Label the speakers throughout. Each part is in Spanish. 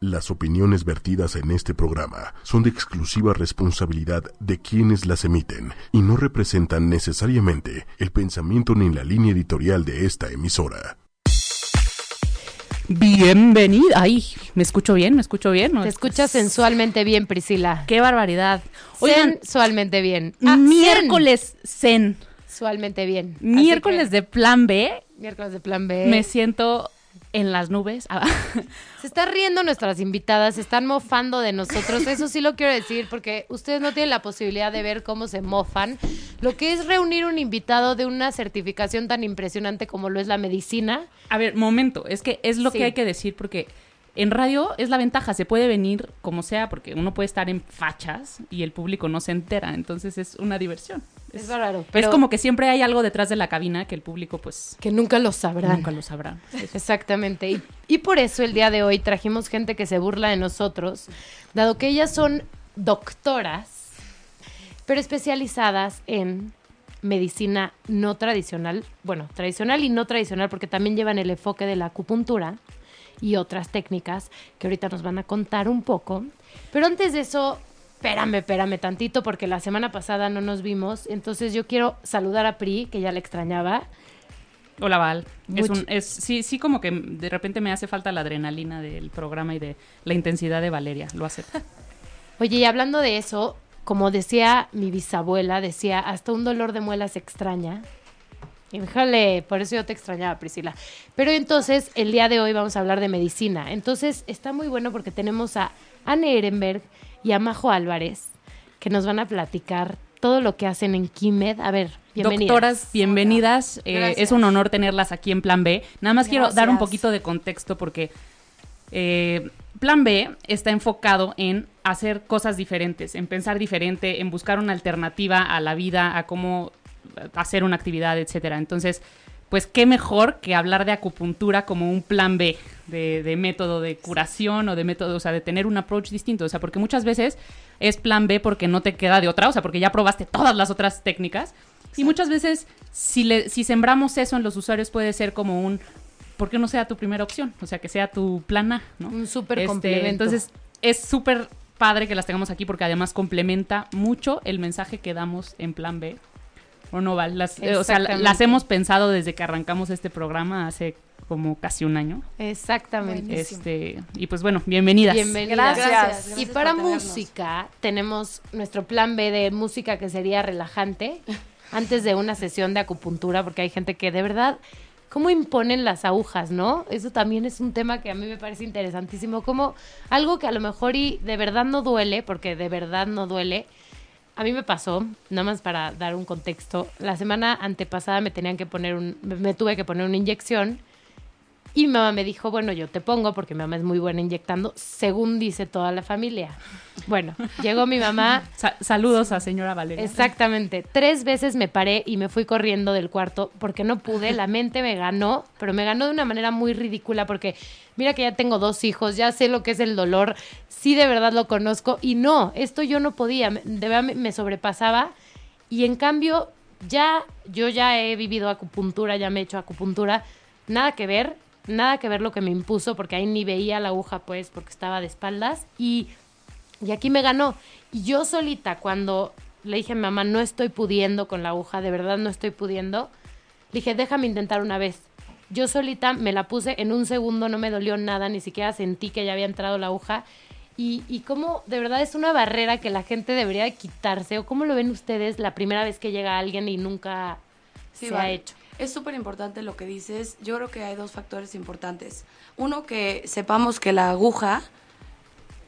Speaker 1: Las opiniones vertidas en este programa son de exclusiva responsabilidad de quienes las emiten y no representan necesariamente el pensamiento ni la línea editorial de esta emisora.
Speaker 2: Bienvenida. Ay, ¿me escucho bien? ¿Me escucho bien?
Speaker 3: Te escuchas sensualmente bien, Priscila.
Speaker 2: Qué barbaridad. Oigan,
Speaker 3: sensualmente bien.
Speaker 2: Ah, miércoles.
Speaker 3: Sensualmente bien.
Speaker 2: Miércoles de plan B.
Speaker 3: Miércoles de plan B.
Speaker 2: Me siento en las nubes. Ah.
Speaker 3: Se están riendo nuestras invitadas, se están mofando de nosotros. Eso sí lo quiero decir porque ustedes no tienen la posibilidad de ver cómo se mofan. Lo que es reunir un invitado de una certificación tan impresionante como lo es la medicina.
Speaker 2: A ver, momento, es que es lo
Speaker 3: Sí.
Speaker 2: que hay que decir porque en radio es la ventaja, se puede venir como sea porque uno puede estar en fachas y el público no se entera, entonces es una diversión.
Speaker 3: Es raro.
Speaker 2: es
Speaker 3: Pero
Speaker 2: como que siempre hay algo detrás de la cabina que el público pues
Speaker 3: que nunca lo sabrán.
Speaker 2: nunca lo sabrá.
Speaker 3: Exactamente. Y, y por eso el día de hoy trajimos gente que se burla de nosotros, dado que ellas son doctoras, pero especializadas en medicina no tradicional, bueno, tradicional y no tradicional, porque también llevan el enfoque de la acupuntura y otras técnicas que ahorita nos van a contar un poco. Pero antes de eso, espérame, espérame tantito, porque la semana pasada no nos vimos, entonces yo quiero saludar a Pri, que ya la extrañaba.
Speaker 2: Hola Val. Es un, es, sí, sí, como que de repente me hace falta la adrenalina del programa y de la intensidad de Valeria. Lo acepto.
Speaker 3: Oye, y hablando de eso, como decía mi bisabuela, decía, hasta un dolor de muelas extraña. Déjale, por eso yo te extrañaba, Priscila. Pero entonces, el día de hoy vamos a hablar de medicina. Entonces, está muy bueno porque tenemos a Anne Ehrenberg y a Majo Álvarez, que nos van a platicar todo lo que hacen en Kimed. A ver, bienvenidas.
Speaker 2: Doctoras, bienvenidas. Eh, es un honor tenerlas aquí en Plan B. Nada más quiero dar un poquito de contexto porque eh, Plan B está enfocado en hacer cosas diferentes, en pensar diferente, en buscar una alternativa a la vida, a cómo hacer una actividad, etcétera. Entonces, pues qué mejor que hablar de acupuntura como un plan B, de, de método de curación o de método, o sea, de tener un approach distinto. O sea, porque muchas veces es plan B porque no te queda de otra, o sea, porque ya probaste todas las otras técnicas. Y muchas veces, si, le, si sembramos eso en los usuarios, puede ser como un, ¿por qué no sea tu primera opción? O sea, que sea tu plan A, ¿no?
Speaker 3: Un súper
Speaker 2: Este,
Speaker 3: complemento.
Speaker 2: Entonces, es súper padre que las tengamos aquí porque además complementa mucho el mensaje que damos en plan B. ¿O no, Val? Las, eh, o sea, la- las hemos pensado desde que arrancamos este programa hace como casi un año.
Speaker 3: Exactamente.
Speaker 4: Buenísimo.
Speaker 2: Este, y pues bueno, bienvenidas.
Speaker 3: Bienvenidas.
Speaker 4: Gracias. Gracias
Speaker 3: Y para música, tenemos nuestro plan B de música que sería relajante antes de una sesión de acupuntura, porque hay gente que de verdad, ¿cómo imponen las agujas, no? Eso también es un tema que a mí me parece interesantísimo, como algo que a lo mejor y de verdad no duele, porque de verdad no duele. A mí me pasó, nada más para dar un contexto, la semana antepasada me tenían que poner un, me- tuve que poner una inyección y mi mamá me dijo, bueno, yo te pongo porque mi mamá es muy buena inyectando, según dice toda la familia. Bueno, llegó mi mamá,
Speaker 2: Sa- saludos a señora Valeria.
Speaker 3: exactamente, tres veces me paré y me fui corriendo del cuarto porque no pude, la mente me ganó, pero me ganó de una manera muy ridícula porque mira que ya tengo dos hijos, ya sé lo que es el dolor, sí de verdad lo conozco. Y no, esto yo no podía, de verdad me sobrepasaba. Y en cambio ya yo ya he vivido acupuntura, ya me he hecho acupuntura, nada que ver, nada que ver lo que me impuso porque ahí ni veía la aguja pues porque estaba de espaldas y y aquí me ganó. Y yo solita, cuando le dije a mi mamá, no estoy pudiendo con la aguja, de verdad no estoy pudiendo, le dije, déjame intentar una vez. Yo solita me la puse en un segundo, no me dolió nada, ni siquiera sentí que ya había entrado la aguja. Y, y cómo de verdad es una barrera que la gente debería de quitarse, o cómo lo ven ustedes la primera vez que llega alguien y nunca
Speaker 4: Sí,
Speaker 3: se
Speaker 4: vale.
Speaker 3: ha hecho.
Speaker 4: Es súper importante lo que dices. Yo creo que hay dos factores importantes. Uno, que sepamos que la aguja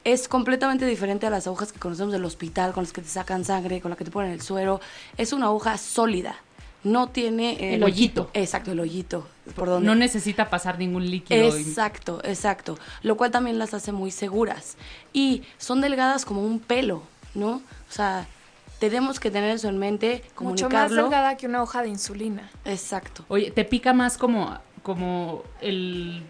Speaker 4: es completamente diferente a las agujas que conocemos del hospital, con las que te sacan sangre, con las que te ponen el suero. Es una aguja sólida. No tiene... eh,
Speaker 2: El hoyito.
Speaker 4: Exacto, el hoyito. Por donde
Speaker 2: No necesita pasar ningún líquido.
Speaker 4: Exacto, exacto. Lo cual también las hace muy seguras. Y son delgadas como un pelo, ¿no? O sea, tenemos que tener eso en mente,
Speaker 5: Mucho más
Speaker 4: comunicarlo.
Speaker 5: delgada que una hoja de insulina.
Speaker 4: Exacto.
Speaker 2: Oye, ¿te pica más como, como el,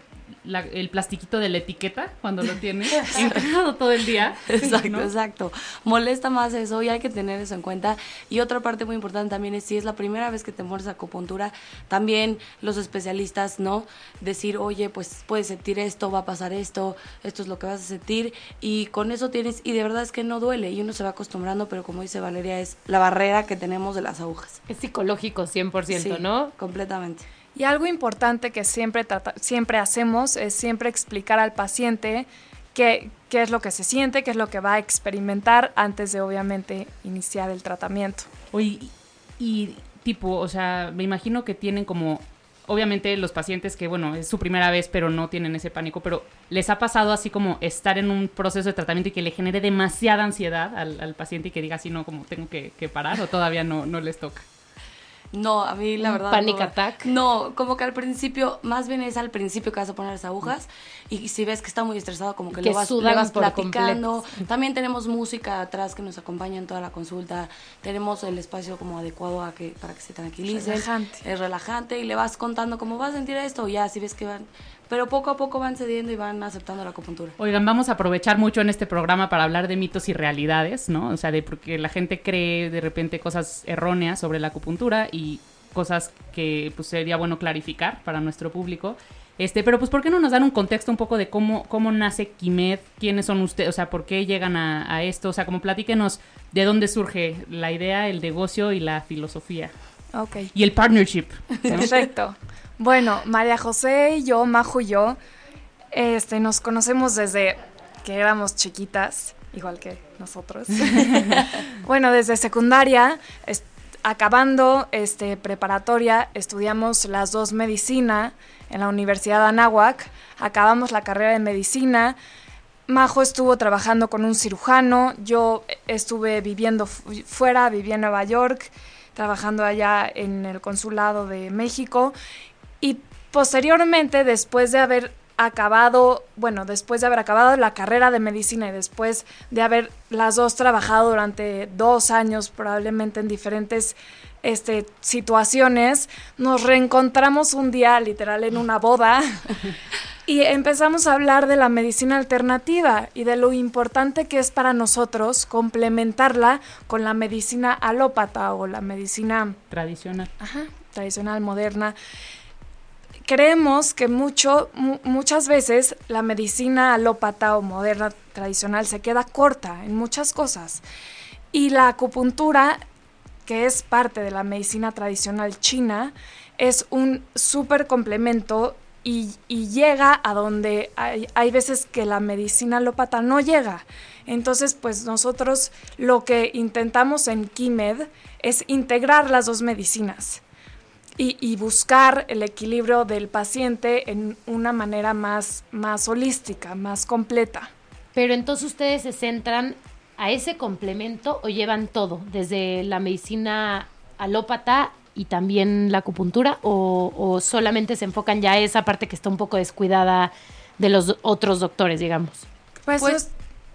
Speaker 2: la- el plastiquito de la etiqueta cuando lo tienes encargado todo el día.
Speaker 4: Exacto,
Speaker 2: ¿no?
Speaker 4: exacto. Molesta más eso y hay que tener eso en cuenta. Y otra parte muy importante también es si es la primera vez que te mueres acupuntura, también los especialistas, ¿no? Decir, oye, pues puedes sentir esto, va a pasar esto, esto es lo que vas a sentir. Y con eso tienes, y de verdad es que no duele y uno se va acostumbrando, pero como dice Valeria, es la barrera que tenemos de las agujas.
Speaker 3: Es psicológico 100%,
Speaker 4: Sí,
Speaker 3: ¿no?
Speaker 4: Completamente.
Speaker 5: Y algo importante que siempre, siempre hacemos es siempre explicar al paciente qué, qué es lo que se siente, qué es lo que va a experimentar antes de obviamente iniciar el tratamiento.
Speaker 2: Oye, y, y tipo, o sea, me imagino que tienen como, obviamente los pacientes que, bueno, es su primera vez, pero no tienen ese pánico, pero les ha pasado así como estar en un proceso de tratamiento y que le genere demasiada ansiedad al, al paciente y que diga así, no, como tengo que, que parar o todavía no, no les toca.
Speaker 4: No, a mí la
Speaker 3: ¿Un
Speaker 4: verdad.
Speaker 3: panic
Speaker 4: no.
Speaker 3: attack?
Speaker 4: No, como que al principio, más bien es al principio que vas a poner las agujas y si ves que está muy estresado, como que,
Speaker 3: Que
Speaker 4: lo vas, le vas platicando. También tenemos música atrás que nos acompaña en toda la consulta. Tenemos el espacio como adecuado a que, para que se tranquilicen.
Speaker 5: Relajante.
Speaker 4: Es relajante y le vas contando cómo vas a sentir esto. Ya, si ves que van. Pero poco a poco van cediendo y van aceptando la acupuntura.
Speaker 2: Oigan, vamos a aprovechar mucho en este programa para hablar de mitos y realidades, ¿no? O sea, de porque la gente cree de repente cosas erróneas sobre la acupuntura y cosas que pues sería bueno clarificar para nuestro público. Este, pero pues ¿por qué no nos dan un contexto un poco de cómo, cómo nace Kimed? ¿Quiénes son ustedes? O sea, ¿por qué llegan a, a esto? O sea, como platíquenos de dónde surge la idea, el negocio y la filosofía.
Speaker 5: Ok.
Speaker 2: Y el partnership.
Speaker 5: Perfecto. Bueno, María José y yo, Majo y yo, este, nos conocemos desde que éramos chiquitas, igual que nosotros. bueno, desde secundaria, acabando este, preparatoria, estudiamos las dos medicina en la Universidad de Anáhuac, acabamos la carrera de medicina. Majo estuvo trabajando con un cirujano, yo estuve viviendo fu- fuera, viví en Nueva York, trabajando allá en el consulado de México y posteriormente, después de haber acabado, bueno, después de haber acabado la carrera de medicina y después de haber las dos trabajado durante dos años probablemente en diferentes este, situaciones, nos reencontramos un día literal en una boda y empezamos a hablar de la medicina alternativa y de lo importante que es para nosotros complementarla con la medicina alópata o la medicina
Speaker 2: Tradicional.
Speaker 5: ajá, tradicional, moderna. Creemos que mucho, mu- muchas veces la medicina alópata o moderna tradicional se queda corta en muchas cosas. Y la acupuntura, que es parte de la medicina tradicional china, es un súper complemento y, y llega a donde hay, hay veces que la medicina alópata no llega. Entonces, pues nosotros lo que intentamos en Kimed es integrar las dos medicinas y, y buscar el equilibrio del paciente en una manera más, más holística, más completa.
Speaker 3: Pero entonces ustedes se centran a ese complemento o llevan todo, desde la medicina alópata y también la acupuntura, o, o solamente se enfocan ya a esa parte que está un poco descuidada de los otros doctores, digamos.
Speaker 5: Pues,
Speaker 4: Pues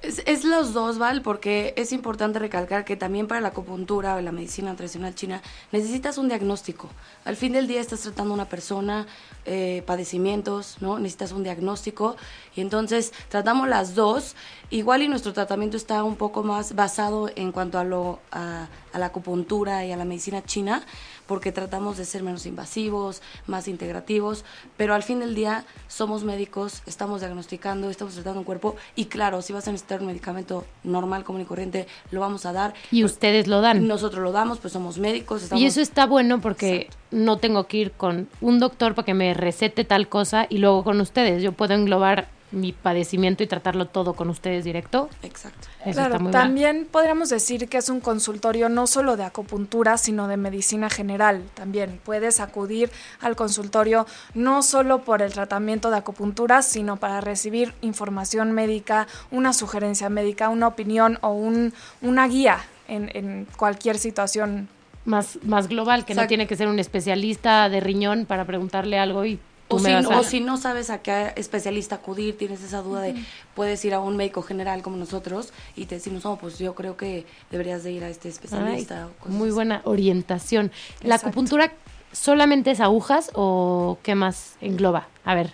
Speaker 4: es, es los dos, Val, porque es importante recalcar que también para la acupuntura o la medicina tradicional china necesitas un diagnóstico. Al fin del día estás tratando a una persona, eh, padecimientos, ¿no? Necesitas un diagnóstico y entonces tratamos las dos. Igual y nuestro tratamiento está un poco más basado en cuanto a, lo, a, a la acupuntura y a la medicina china, porque tratamos de ser menos invasivos, más integrativos, pero al fin del día somos médicos, estamos diagnosticando, estamos tratando un cuerpo y claro, si vas a necesitar un medicamento normal, común y corriente, lo vamos a dar.
Speaker 3: Y ustedes lo dan.
Speaker 4: Nosotros lo damos, pues somos médicos. Estamos...
Speaker 3: Y eso está bueno porque no tengo que ir con un doctor para que me recete tal cosa y luego con ustedes. Yo puedo englobar mi padecimiento y tratarlo todo con ustedes directo.
Speaker 4: Exacto.
Speaker 3: Eso
Speaker 5: claro,
Speaker 3: está muy bueno.
Speaker 5: también podríamos decir que es un consultorio no solo de acupuntura, sino de medicina general. También puedes acudir al consultorio no solo por el tratamiento de acupuntura, sino para recibir información médica, una sugerencia médica, una opinión o un, una guía en, en cualquier situación
Speaker 3: Más, más global, que no tiene que ser un especialista de riñón para preguntarle algo y
Speaker 4: O si,
Speaker 3: a...
Speaker 4: o si no sabes a qué especialista acudir, tienes esa duda de, puedes ir a un médico general como nosotros y te decimos, no, pues yo creo que deberías de ir a este
Speaker 3: Ay,
Speaker 4: especialista. o cosas
Speaker 3: muy
Speaker 4: así.
Speaker 3: buena orientación. ¿La acupuntura solamente es agujas o qué más engloba? A ver.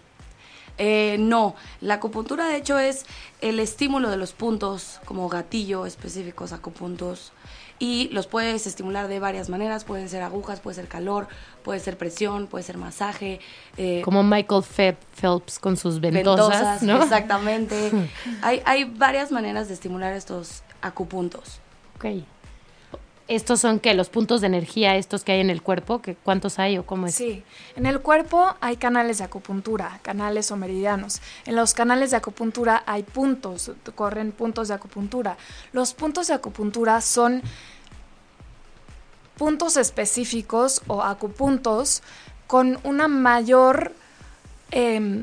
Speaker 4: Eh, no, la acupuntura de hecho es el estímulo de los puntos, como gatillo específicos acupuntos, y los puedes estimular de varias maneras, pueden ser agujas, puede ser calor, puede ser presión, puede ser masaje.
Speaker 3: eh, como Michael Phelps con sus ventosas, ¿no?
Speaker 4: Exactamente. hay, hay varias maneras de estimular estos acupuntos.
Speaker 3: Ok. ¿Estos son qué? ¿Los puntos de energía estos que hay en el cuerpo? ¿Que ¿Cuántos hay o cómo es?
Speaker 5: Sí, en el cuerpo hay canales de acupuntura, canales o meridianos. En los canales de acupuntura hay puntos, corren puntos de acupuntura. Los puntos de acupuntura son puntos específicos o acupuntos con una mayor eh,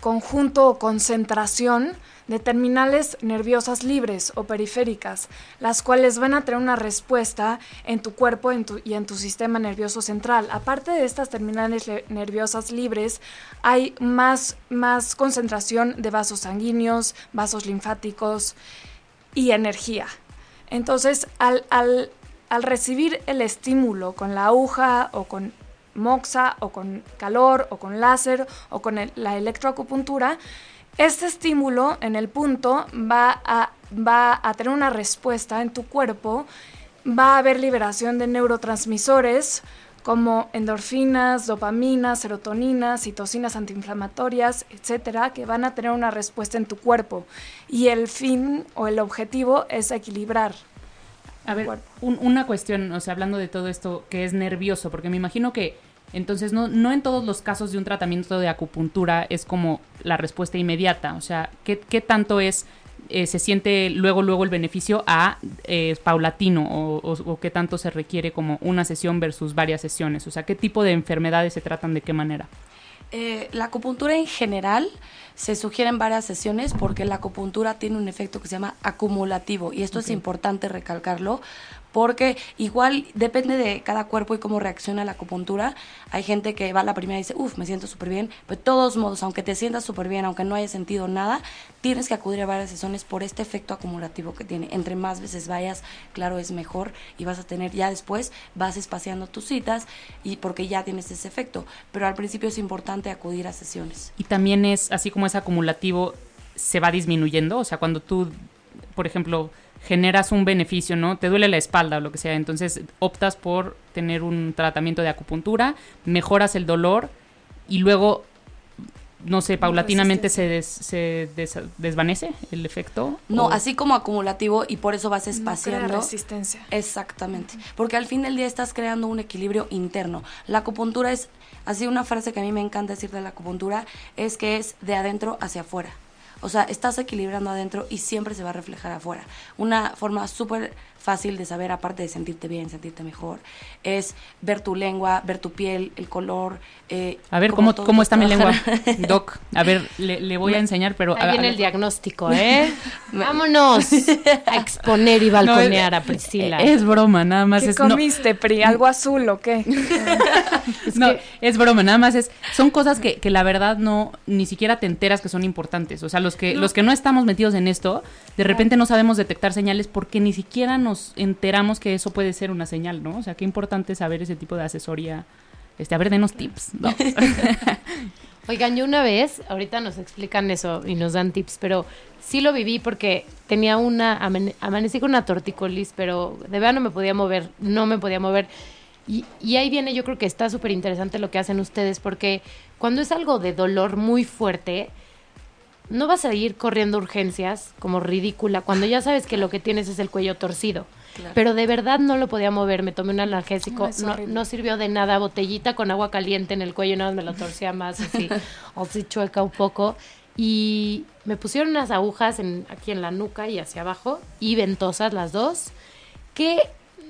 Speaker 5: conjunto o concentración de terminales nerviosas libres o periféricas, las cuales van a tener una respuesta en tu cuerpo en tu, y en tu sistema nervioso central. Aparte de estas terminales nerviosas libres, hay más, más concentración de vasos sanguíneos, vasos linfáticos y energía. Entonces, al, al, al recibir el estímulo con la aguja o con moxa o con calor o con láser o con la electroacupuntura, este estímulo en el punto va a, va a tener una respuesta en tu cuerpo, va a haber liberación de neurotransmisores como endorfinas, dopamina, serotonina, citocinas antiinflamatorias, etcétera, que van a tener una respuesta en tu cuerpo. Y el fin o el objetivo es equilibrar.
Speaker 2: A ver, un, una cuestión, o sea, hablando de todo esto que es nervioso, porque me imagino que entonces, no, no en todos los casos de un tratamiento de acupuntura es como la respuesta inmediata. O sea, ¿qué, qué tanto es, eh, se siente luego, luego el beneficio a eh, paulatino o, o, o, qué tanto se requiere como una sesión versus varias sesiones? O sea, ¿qué tipo de enfermedades se tratan de qué manera?
Speaker 4: Eh, la acupuntura en general se sugieren varias sesiones porque la acupuntura tiene un efecto que se llama acumulativo y esto okay. es importante recalcarlo porque igual depende de cada cuerpo y cómo reacciona la acupuntura. Hay gente que va a la primera y dice, uff, me siento súper bien, pero de todos modos, aunque te sientas súper bien, aunque no hayas sentido nada, tienes que acudir a varias sesiones por este efecto acumulativo que tiene. Entre más veces vayas, claro, es mejor y vas a tener, ya después vas espaciando tus citas y porque ya tienes ese efecto, pero al principio es importante acudir a sesiones.
Speaker 2: Y también es, así como es acumulativo, se va disminuyendo, o sea, cuando tú, por ejemplo, generas un beneficio, ¿no? Te duele la espalda o lo que sea, entonces optas por tener un tratamiento de acupuntura, mejoras el dolor y luego, no sé, paulatinamente se, des, se des, desvanece el efecto.
Speaker 4: No, o... así como acumulativo y por eso vas espaciando.
Speaker 5: No resistencia.
Speaker 4: Exactamente, porque al fin del día estás creando un equilibrio interno. La acupuntura es, así una frase que a mí me encanta decir de la acupuntura, es que es de adentro hacia afuera. O sea, estás equilibrando adentro y siempre se va a reflejar afuera. Una forma súper fácil de saber, aparte de sentirte bien, sentirte mejor, es ver tu lengua, ver tu piel, el color. Eh,
Speaker 2: a ver, ¿cómo, cómo está mi lengua, Doc? A ver, le, le voy a enseñar, pero...
Speaker 3: Ahí
Speaker 2: a,
Speaker 3: viene el diagnóstico, ¿eh? Vámonos a exponer y balconear no, es, a Priscila.
Speaker 2: Es broma, nada más.
Speaker 5: ¿Qué
Speaker 2: es,
Speaker 5: comiste,
Speaker 2: no,
Speaker 5: Pri? ¿Algo azul o qué?
Speaker 2: es no, que, es broma, nada más es... Son cosas que, que, la verdad no... Ni siquiera te enteras que son importantes. O sea, los que no, los que no estamos metidos en esto, de repente no sabemos detectar señales porque ni siquiera nos enteramos que eso puede ser una señal, ¿no? O sea, qué importante saber ese tipo de asesoría. Este, a ver, denos tips. ¿no?
Speaker 3: Oigan, yo una vez, ahorita nos explican eso y nos dan tips, pero sí lo viví porque tenía una, amane amanecí con una torticolis, pero de verdad no me podía mover, no me podía mover. Y, y ahí viene, yo creo que está súper interesante lo que hacen ustedes, porque cuando es algo de dolor muy fuerte, no vas a ir corriendo urgencias como ridícula cuando ya sabes que lo que tienes es el cuello torcido. Claro. Pero de verdad no lo podía mover, me tomé un analgésico, no, no, no, sirvió de nada, botellita con agua caliente en el cuello, nada más me lo torcía más, así, así chueca un poco. Y me pusieron unas agujas en, aquí en la nuca y hacia abajo, y ventosas las dos, que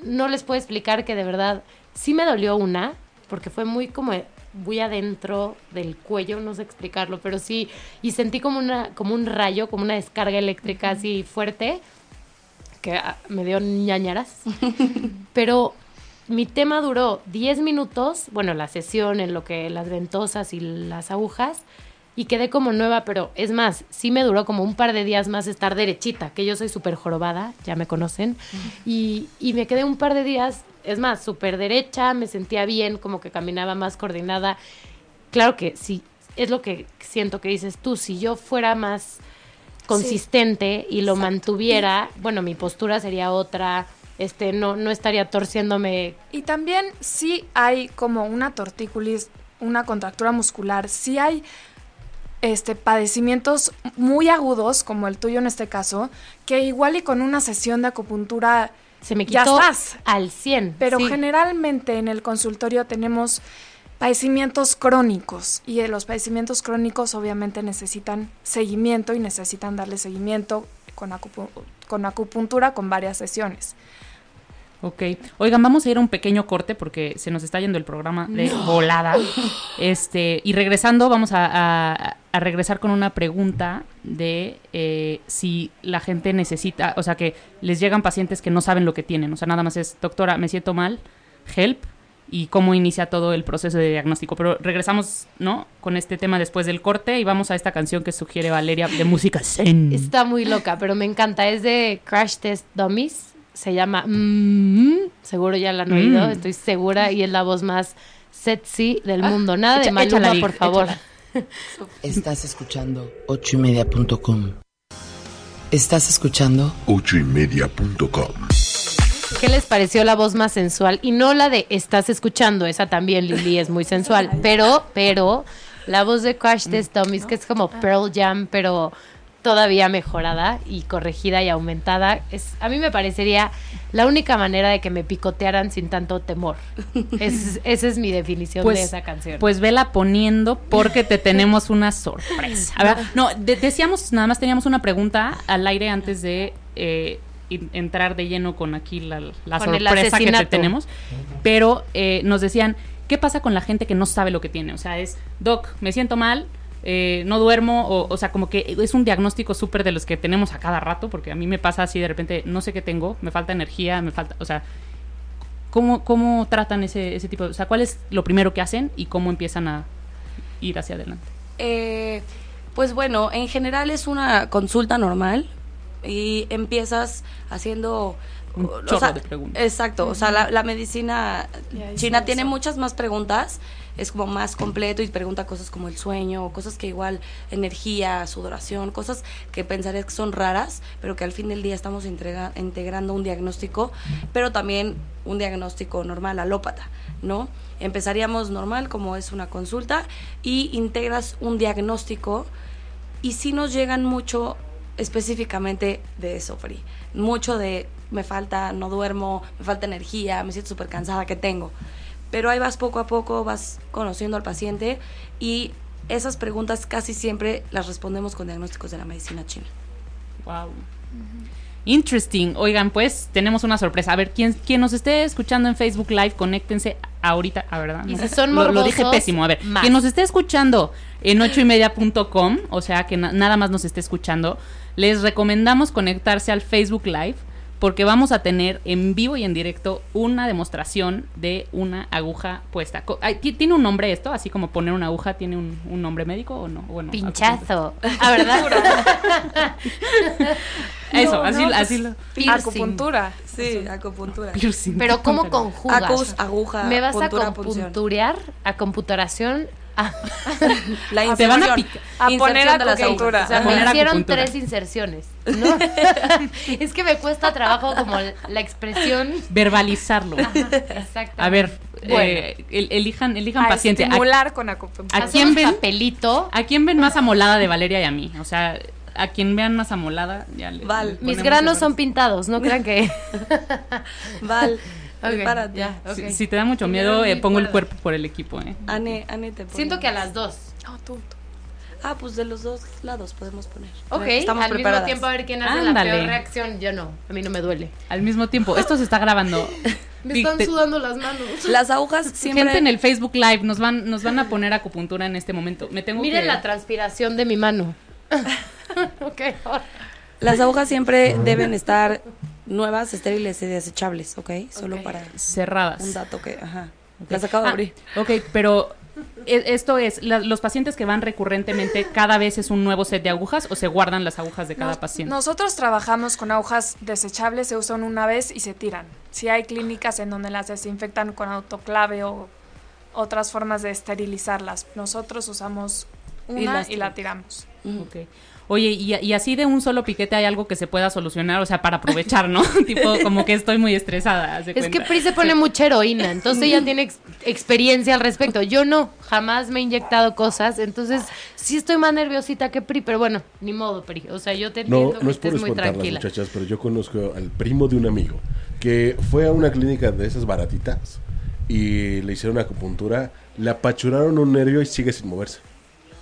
Speaker 3: no les puedo explicar que de verdad sí me dolió una, porque fue muy como muy adentro del cuello, no sé explicarlo, pero sí, y sentí como una, como un rayo, como una descarga eléctrica así fuerte, que me dio ñañaras. pero mi tema duró 10 minutos, bueno, la sesión en lo que las ventosas y las agujas, y quedé como nueva, pero es más, sí me duró como un par de días más estar derechita, que yo soy súper jorobada, ya me conocen, y, y me quedé un par de días es más, súper derecha, me sentía bien, como que caminaba más coordinada. Claro que sí, es lo que siento que dices tú, si yo fuera más consistente y lo
Speaker 5: Exacto.
Speaker 3: mantuviera, bueno, mi postura sería otra, este, no, no estaría torciéndome.
Speaker 5: Y también sí hay como una tortícolis, una contractura muscular, sí hay este, padecimientos muy agudos, como el tuyo en este caso, que igual y con una sesión de acupuntura
Speaker 3: Se me
Speaker 5: Ya
Speaker 3: quitó
Speaker 5: estás.
Speaker 3: al 100.
Speaker 5: Pero
Speaker 3: sí.
Speaker 5: generalmente en el consultorio tenemos padecimientos crónicos y los padecimientos crónicos obviamente necesitan seguimiento y necesitan darle seguimiento con, acupu- con acupuntura con varias sesiones.
Speaker 2: Ok. Oigan, vamos a ir a un pequeño corte porque se nos está yendo el programa de volada. Este, y regresando, vamos a, a- a regresar con una pregunta de eh, si la gente necesita, o sea, que les llegan pacientes que no saben lo que tienen. O sea, nada más es, doctora, me siento mal, help, y cómo inicia todo el proceso de diagnóstico. Pero regresamos, ¿no? Con este tema después del corte y vamos a esta canción que sugiere Valeria de música zen.
Speaker 3: Está muy loca, pero me encanta. Es de Crash Test Dummies. Se llama Mm, Seguro ya la han oído,
Speaker 2: Mm.
Speaker 3: estoy segura. Y es la voz más sexy del mundo. Nada de Maluma,
Speaker 2: échala,
Speaker 3: por favor.
Speaker 2: échala.
Speaker 6: Estás escuchando ochoymedia.com. Estás escuchando
Speaker 1: ochoymedia.com.
Speaker 3: ¿Qué les pareció la voz más sensual? Y no la de estás escuchando, esa también, Lili, es muy sensual. Pero, pero, la voz de Crash Test Dummies, que es como Pearl Jam, pero todavía mejorada y corregida y aumentada, es, a mí me parecería la única manera de que me picotearan sin tanto temor. Es- esa es mi definición de esa canción.
Speaker 2: Pues vela poniendo porque te tenemos una sorpresa. A ver, no, de- decíamos, nada más teníamos una pregunta al aire antes de eh, entrar de lleno con aquí la, la
Speaker 3: Con el
Speaker 2: sorpresa que te tenemos. Pero eh, nos decían, ¿qué pasa con la gente que no sabe lo que tiene? O sea, es, Doc, me siento mal. Eh, no duermo, o, o sea, como que es un diagnóstico súper de los que tenemos a cada rato, porque a mí me pasa así de repente, no sé qué tengo, me falta energía, me falta, o sea, ¿Cómo, cómo tratan ese, ese tipo. O sea, ¿cuál es lo primero que hacen y cómo empiezan a ir hacia adelante?
Speaker 4: Eh, pues bueno, en general es una consulta normal y empiezas haciendo...
Speaker 2: Un
Speaker 4: o
Speaker 2: chorro
Speaker 4: sea,
Speaker 2: de preguntas.
Speaker 4: Exacto, o sea, la, la medicina china tiene
Speaker 5: eso.
Speaker 4: muchas más preguntas, es como más completo y pregunta cosas como el sueño, cosas que igual, energía, sudoración, cosas que pensarías que son raras, pero que al fin del día estamos entrega- integrando un diagnóstico, pero también un diagnóstico normal, alópata, ¿no? Empezaríamos normal, como es una consulta, y integras un diagnóstico y sí nos llegan mucho específicamente de eso, Fri. Mucho de me falta, no duermo, me falta energía, me siento súper cansada, ¿qué tengo? Pero ahí vas poco a poco, vas conociendo al paciente y esas preguntas casi siempre las respondemos con diagnósticos de la medicina china.
Speaker 2: Wow. Interesting. Oigan, pues tenemos una sorpresa. A ver, quien, quien nos esté escuchando en Facebook Live, conéctense ahorita, a verdad.
Speaker 3: Y
Speaker 2: ¿no?
Speaker 3: si son
Speaker 2: lo, lo dije
Speaker 3: morbosos,
Speaker 2: pésimo. A ver,
Speaker 3: más.
Speaker 2: quien nos esté escuchando en ochoymedia.com, o sea, que na- nada más nos esté escuchando, les recomendamos conectarse al Facebook Live porque vamos a tener en vivo y en directo una demostración de una aguja puesta. Co- ay, ¿ti- ¿Tiene un nombre esto? Así como poner una aguja, ¿tiene un, un nombre médico o no? Bueno,
Speaker 3: Pinchazo. Ah, ¿verdad?
Speaker 2: Eso,
Speaker 5: No,
Speaker 2: así,
Speaker 5: no, pues,
Speaker 2: así lo...
Speaker 3: Piercing.
Speaker 5: Acupuntura.
Speaker 4: Sí, acupuntura.
Speaker 2: Piercing.
Speaker 3: Pero ¿cómo conjugas?
Speaker 4: Acus, aguja,
Speaker 3: ¿Me vas a
Speaker 4: puntura,
Speaker 3: compunturear? ¿A computuración? Ah,
Speaker 4: La
Speaker 2: Te van a
Speaker 4: inserción.
Speaker 2: picar.
Speaker 5: A
Speaker 4: Inserción
Speaker 5: poner
Speaker 4: de las
Speaker 5: acupuntura.
Speaker 4: agujas.
Speaker 3: o sea,
Speaker 2: Poner
Speaker 3: me hicieron
Speaker 2: acupuntura.
Speaker 3: tres inserciones, ¿no? es que me cuesta trabajo como la expresión.
Speaker 2: verbalizarlo.
Speaker 3: Exacto.
Speaker 2: A ver,
Speaker 3: Bueno.
Speaker 2: eh, el- elijan, elijan
Speaker 5: A
Speaker 2: paciente. ¿A,
Speaker 5: con acupuntura.
Speaker 2: ¿A quién ven?
Speaker 3: papelito.
Speaker 2: a quién ven más amolada de Valeria y a mí? O sea, a quien vean más amolada, ya le.
Speaker 4: Val.
Speaker 2: le
Speaker 3: Mis granos son pintados, no crean que.
Speaker 4: Val, Prepárate.
Speaker 3: ya.
Speaker 2: Si, si te da mucho miedo, eh, pongo el cuerpo por el equipo, ¿eh?
Speaker 4: Ane, Ane te.
Speaker 3: Siento que a las dos.
Speaker 5: No, tú, tú.
Speaker 4: Ah, pues de los dos lados podemos poner.
Speaker 3: Ok,
Speaker 4: Estamos
Speaker 3: al
Speaker 4: preparadas.
Speaker 3: mismo tiempo a ver quién hace
Speaker 2: Ándale.
Speaker 3: la peor reacción. Yo no, a mí no me duele.
Speaker 2: Al mismo tiempo. Esto se está grabando.
Speaker 3: Me están
Speaker 2: te-
Speaker 3: sudando las manos.
Speaker 4: Las agujas siempre...
Speaker 2: Gente en el Facebook Live nos van, nos van a poner acupuntura en este momento. Me tengo
Speaker 3: Miren
Speaker 2: que.
Speaker 3: la transpiración de mi mano. ok.
Speaker 4: Las agujas siempre deben estar nuevas, estériles y desechables, ¿ok? Solo
Speaker 3: Ok.
Speaker 4: para
Speaker 2: cerradas.
Speaker 4: un dato que... Ajá. Las acabo de
Speaker 2: Ah,
Speaker 4: abrir.
Speaker 2: ok, pero e- esto es, la- los pacientes que van recurrentemente, cada vez es un nuevo set de agujas o se guardan las agujas de cada
Speaker 5: Nos-
Speaker 2: paciente.
Speaker 5: Nosotros trabajamos con agujas desechables, se usan una vez y se tiran. Si hay clínicas en donde las desinfectan con autoclave o otras formas de esterilizarlas, nosotros usamos una
Speaker 4: Y
Speaker 5: la
Speaker 4: tiramos.
Speaker 2: Oye, y, y así de un solo piquete hay algo que se pueda solucionar, o sea, para aprovechar, ¿no? tipo, como que estoy muy estresada.
Speaker 3: Es que. Pri se pone mucha heroína, entonces ella tiene ex- experiencia al respecto. Yo no, jamás me he inyectado cosas, entonces sí estoy más nerviosita que Pri, pero bueno, ni modo, Pri. O sea, yo te entiendo
Speaker 1: No,
Speaker 3: que
Speaker 1: no es por
Speaker 3: estés muy tranquila.
Speaker 1: muchachas, pero yo conozco al primo de un amigo que fue a una clínica de esas baratitas y le hicieron acupuntura, le apachuraron un nervio y sigue sin moverse.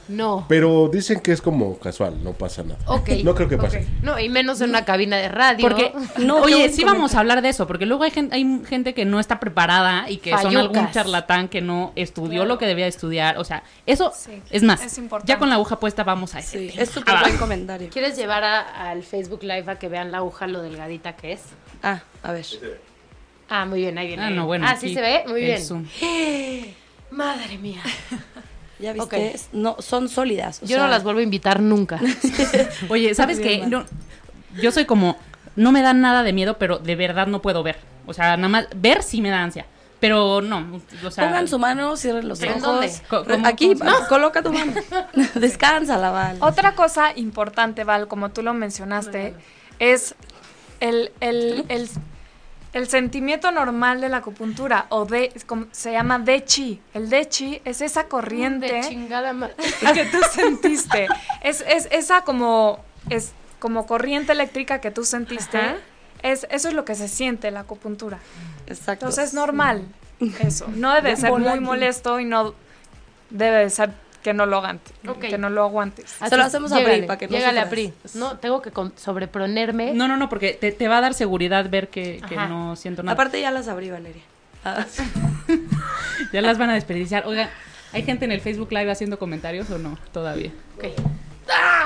Speaker 3: No.
Speaker 1: Pero dicen que es como casual, no pasa nada.
Speaker 3: Ok.
Speaker 1: No creo que pase.
Speaker 3: No, y menos en una cabina de radio.
Speaker 2: Porque,
Speaker 4: No,
Speaker 2: oye, sí vamos a hablar de eso, porque luego hay gente, hay gente que no está preparada y que son algún charlatán que no estudió lo que debía estudiar. O sea, eso
Speaker 5: Sí,
Speaker 2: es más.
Speaker 5: es importante.
Speaker 2: ya con la aguja puesta vamos a ese
Speaker 4: Sí, es súper
Speaker 2: Ah,
Speaker 4: buen comentario.
Speaker 3: ¿Quieres llevar a- al Facebook Live a que vean la aguja lo delgadita que es?
Speaker 4: Ah, a ver.
Speaker 3: Ah, muy bien, ahí viene.
Speaker 2: Ah, no, bueno.
Speaker 3: Ah, sí se ve, muy bien.
Speaker 2: zoom.
Speaker 3: Madre mía.
Speaker 4: ¿Ya viste?
Speaker 3: Ok.
Speaker 4: Es- No, son sólidas. o
Speaker 3: Yo no las vuelvo a invitar nunca.
Speaker 2: Oye, ¿sabes qué? No, yo soy como, no me da nada de miedo, pero de verdad no puedo ver. O sea, nada más, ver sí me da ansia. Pero no, o sea...
Speaker 4: Pongan su mano, cierren los
Speaker 3: ¿En
Speaker 4: ojos.
Speaker 3: dónde?
Speaker 2: Cómo-
Speaker 4: Aquí,
Speaker 2: cómo se-
Speaker 4: coloca tu mano. Descansa la Val.
Speaker 5: Otra cosa importante, Val, como tú lo mencionaste, es el, el, el, el sentimiento normal de la acupuntura, o de, como- se llama de chi. El de chi es esa corriente
Speaker 3: De chingada ma-
Speaker 5: que tú sentiste. Es, es esa como, es como corriente eléctrica que tú sentiste.
Speaker 3: Ajá.
Speaker 5: Es, eso es lo que se siente la acupuntura.
Speaker 4: Exacto.
Speaker 5: Entonces es normal eso. No debe ser muy molesto y no debe de ser que no lo aguantes. Que no lo aguantes.
Speaker 4: Se lo hacemos a Pri, para que no
Speaker 3: llégale a. Pri. No, tengo que sobreponerme.
Speaker 2: No, no, no, porque te, te va a dar seguridad ver que, no siento nada.
Speaker 4: Aparte ya las abrí, Valeria. Ah,
Speaker 2: Ya las van a desperdiciar. Oigan, ¿hay gente en el Facebook Live haciendo comentarios o no? Todavía.
Speaker 3: Ok.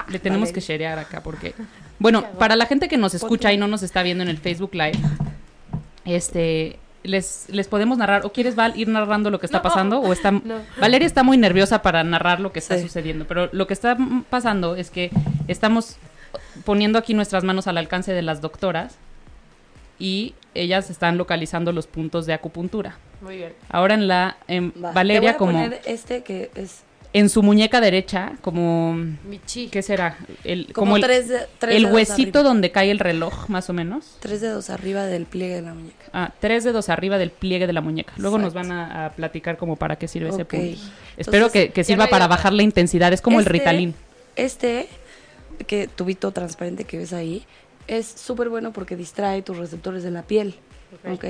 Speaker 2: Le tenemos que sharear acá porque... Bueno, para la gente que nos escucha y no nos está viendo en el Facebook Live, este... Les, les podemos narrar, o quieres Val ir narrando lo que está
Speaker 3: No.
Speaker 2: pasando, o está
Speaker 3: No.
Speaker 2: Valeria está muy nerviosa para narrar lo que está
Speaker 4: Sí.
Speaker 2: sucediendo, pero lo que está pasando es que estamos poniendo aquí nuestras manos al alcance de las doctoras y ellas están localizando los puntos de acupuntura.
Speaker 3: Muy bien.
Speaker 2: Ahora en la en
Speaker 4: va.
Speaker 2: Valeria
Speaker 4: Te voy a
Speaker 2: como
Speaker 4: poner este que es
Speaker 2: en su muñeca derecha como
Speaker 3: Mi chi.
Speaker 2: ¿qué será? El
Speaker 4: como,
Speaker 2: como, el,
Speaker 4: tres, de- tres
Speaker 2: el
Speaker 4: dedos
Speaker 2: huesito
Speaker 4: arriba.
Speaker 2: donde cae el reloj más o menos.
Speaker 4: Tres dedos arriba del pliegue de la muñeca.
Speaker 2: Ah, tres dedos arriba del pliegue de la muñeca. Luego nos van a, a platicar como para qué sirve ese punto. Espero
Speaker 4: Entonces,
Speaker 2: que, que sirva para bajar la intensidad. Es como el
Speaker 4: Este-
Speaker 2: Ritalin.
Speaker 4: Este, que tubito transparente que ves ahí, es súper bueno porque distrae tus receptores de la piel. ¿Ok?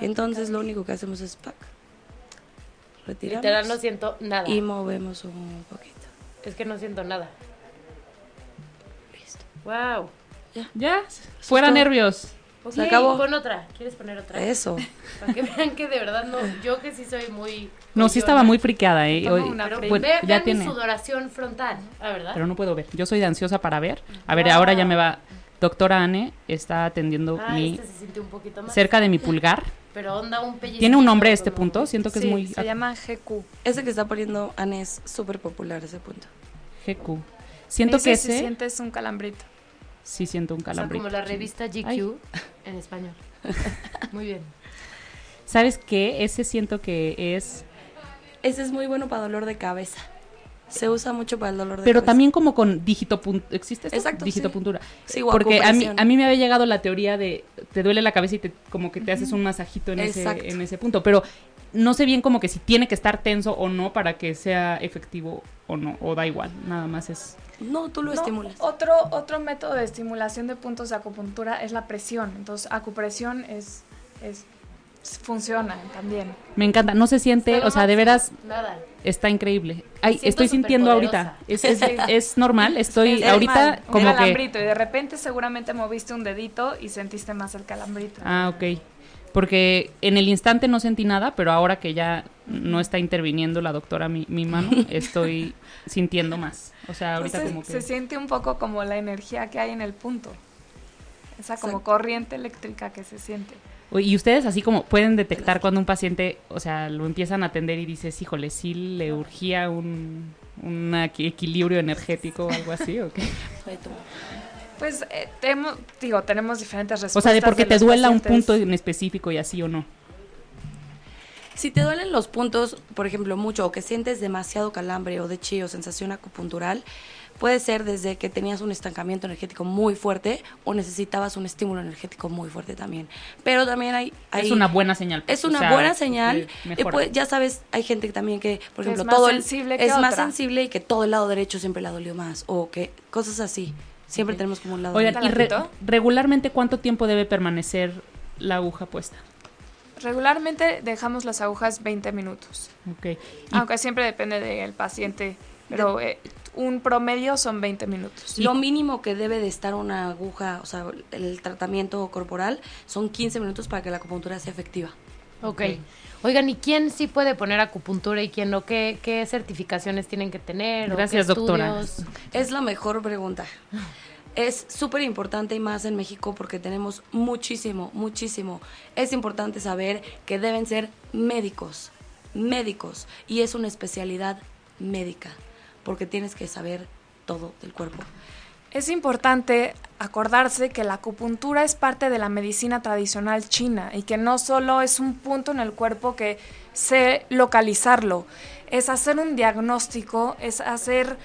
Speaker 4: Entonces lo único que hacemos es pack. Retiramos
Speaker 3: Literal no siento nada.
Speaker 4: y movemos un poquito.
Speaker 3: Es que no siento nada.
Speaker 4: Listo.
Speaker 3: Wow.
Speaker 2: Ya, fuera
Speaker 4: todo.
Speaker 2: nervios.
Speaker 3: Ok,
Speaker 4: Se acabó.
Speaker 3: Pon otra. ¿Quieres poner otra?
Speaker 4: Eso.
Speaker 3: Para que vean que de verdad no. Yo que sí soy muy.
Speaker 2: No, sí estaba muy friqueada, ¿eh? Hoy-
Speaker 5: una
Speaker 3: Pero
Speaker 2: bueno,
Speaker 3: ve-
Speaker 2: ya
Speaker 3: vean
Speaker 2: tiene.
Speaker 3: mi sudoración frontal. Ah, ¿verdad?
Speaker 2: Pero no puedo ver. Yo soy de ansiosa para ver. A ver,
Speaker 3: Wow.
Speaker 2: ahora ya me va. Doctora Anne está atendiendo
Speaker 3: ah,
Speaker 2: mi
Speaker 3: este se siente un poquito más.
Speaker 2: cerca de mi pulgar.
Speaker 3: Pero onda un pellizco.
Speaker 2: Tiene un nombre este punto. Siento que
Speaker 5: Sí,
Speaker 2: es muy
Speaker 5: se llama GQ.
Speaker 4: Ese que está poniendo Anne es súper popular, ese punto.
Speaker 2: GQ. Siento
Speaker 5: Ese
Speaker 2: que
Speaker 5: si
Speaker 2: ese
Speaker 5: sientes un calambrito.
Speaker 2: sí siento un
Speaker 3: O sea,
Speaker 2: calambrito.
Speaker 3: como la revista GQ
Speaker 2: Ay.
Speaker 3: en español. Muy bien.
Speaker 2: ¿Sabes qué? Ese siento que es
Speaker 4: Ese es muy bueno para dolor de cabeza. Se usa mucho para el dolor de
Speaker 2: pero
Speaker 4: cabeza.
Speaker 2: también como con digitopuntura. ¿Existe esto?
Speaker 4: Exacto, sí.
Speaker 2: Digitopuntura.
Speaker 4: Sí, o
Speaker 2: Porque a mí, a mí me había llegado la teoría de te duele la cabeza y te, como que te haces un masajito en ese, en ese punto. Pero no sé bien como que si tiene que estar tenso o no para que sea efectivo o no. O da igual. Nada más es.
Speaker 4: No, tú lo
Speaker 5: No,
Speaker 4: estimulas.
Speaker 5: Otro, otro método de estimulación de puntos de acupuntura es la presión. Entonces, acupresión es, es funciona también.
Speaker 2: Me encanta. No se siente, o sea, de veras
Speaker 3: Nada.
Speaker 2: está increíble. Ay, estoy sintiendo ahorita. Es, es,
Speaker 3: superpoderosa.
Speaker 2: es normal. Estoy
Speaker 5: Es
Speaker 2: ahorita
Speaker 5: normal, un
Speaker 2: como que.
Speaker 5: calambrito y de repente seguramente moviste un dedito y sentiste más el calambrito.
Speaker 2: Ah, ok. Porque en el instante no sentí nada, pero ahora que ya no está interviniendo la doctora mi, mi mano, estoy sintiendo más. O sea, ahorita
Speaker 5: Entonces,
Speaker 2: como que...
Speaker 5: se siente un poco como la energía que hay en el punto. Esa como
Speaker 4: Exacto.
Speaker 5: corriente eléctrica que se siente.
Speaker 2: Y ustedes así como pueden detectar cuando un paciente, o sea, lo empiezan a atender y dices, híjole, sí le urgía un, un equi- equilibrio energético o algo así, ¿o qué?
Speaker 5: Pues eh, temo- digo, tenemos diferentes
Speaker 2: O
Speaker 5: respuestas.
Speaker 2: sea, de porque te duela un punto en específico y así o no.
Speaker 4: Si te duelen los puntos, por ejemplo, mucho, o que sientes demasiado calambre o de chi o sensación acupuntural, puede ser desde que tenías un estancamiento energético muy fuerte o necesitabas un estímulo energético muy fuerte también. Pero también hay... hay
Speaker 2: es una buena señal.
Speaker 4: es
Speaker 2: o
Speaker 4: una
Speaker 2: sea,
Speaker 4: buena señal. Y pues, ya sabes, hay gente también que, por
Speaker 5: Que es
Speaker 4: ejemplo,
Speaker 5: más
Speaker 4: todo el-
Speaker 5: sensible que
Speaker 4: es más sensible y que todo el lado derecho siempre la dolió más o que cosas así. Siempre tenemos como un lado.
Speaker 2: Oigan,
Speaker 5: ¿Te
Speaker 2: y re- regularmente, ¿cuánto tiempo debe permanecer la aguja puesta?
Speaker 5: Regularmente dejamos las agujas 20 minutos,
Speaker 2: Ok. Y-
Speaker 5: aunque siempre depende del paciente, pero eh, un promedio son 20 minutos.
Speaker 4: Lo mínimo que debe de estar una aguja, o sea, el tratamiento corporal, son 15 minutos para que la acupuntura sea efectiva.
Speaker 3: Ok. Oigan, ¿y quién sí puede poner acupuntura y quién no? ¿Qué, qué certificaciones tienen que tener? o qué
Speaker 2: Gracias, doctora.
Speaker 3: estudios?
Speaker 4: Es la mejor pregunta. Es súper importante y más en México porque tenemos muchísimo, muchísimo. Es importante saber que deben ser médicos, médicos. Y es una especialidad médica porque tienes que saber todo del cuerpo.
Speaker 5: Es importante acordarse que la acupuntura es parte de la medicina tradicional china y que no solo es un punto en el cuerpo que sé localizarlo, es hacer un diagnóstico, es hacer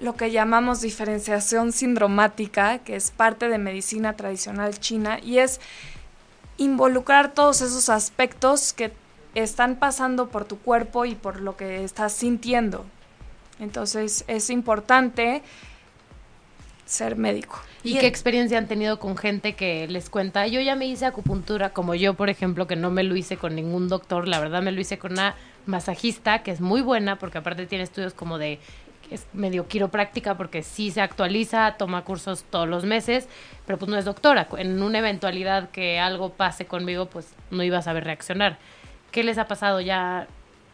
Speaker 5: lo que llamamos diferenciación sindromática, que es parte de medicina tradicional china, y es involucrar todos esos aspectos que están pasando por tu cuerpo y por lo que estás sintiendo. Entonces es importante ser médico.
Speaker 3: ¿Y
Speaker 4: Y
Speaker 3: qué experiencia han tenido con gente que les cuenta? Yo ya me hice acupuntura, como yo, por ejemplo, que no me lo hice con ningún doctor, la verdad me lo hice con una masajista que es muy buena, porque aparte tiene estudios como de es medio quiropráctica porque sí se actualiza, toma cursos todos los meses, pero pues no es doctora. En una eventualidad que algo pase conmigo, pues no iba a saber reaccionar. ¿Qué les ha pasado? Ya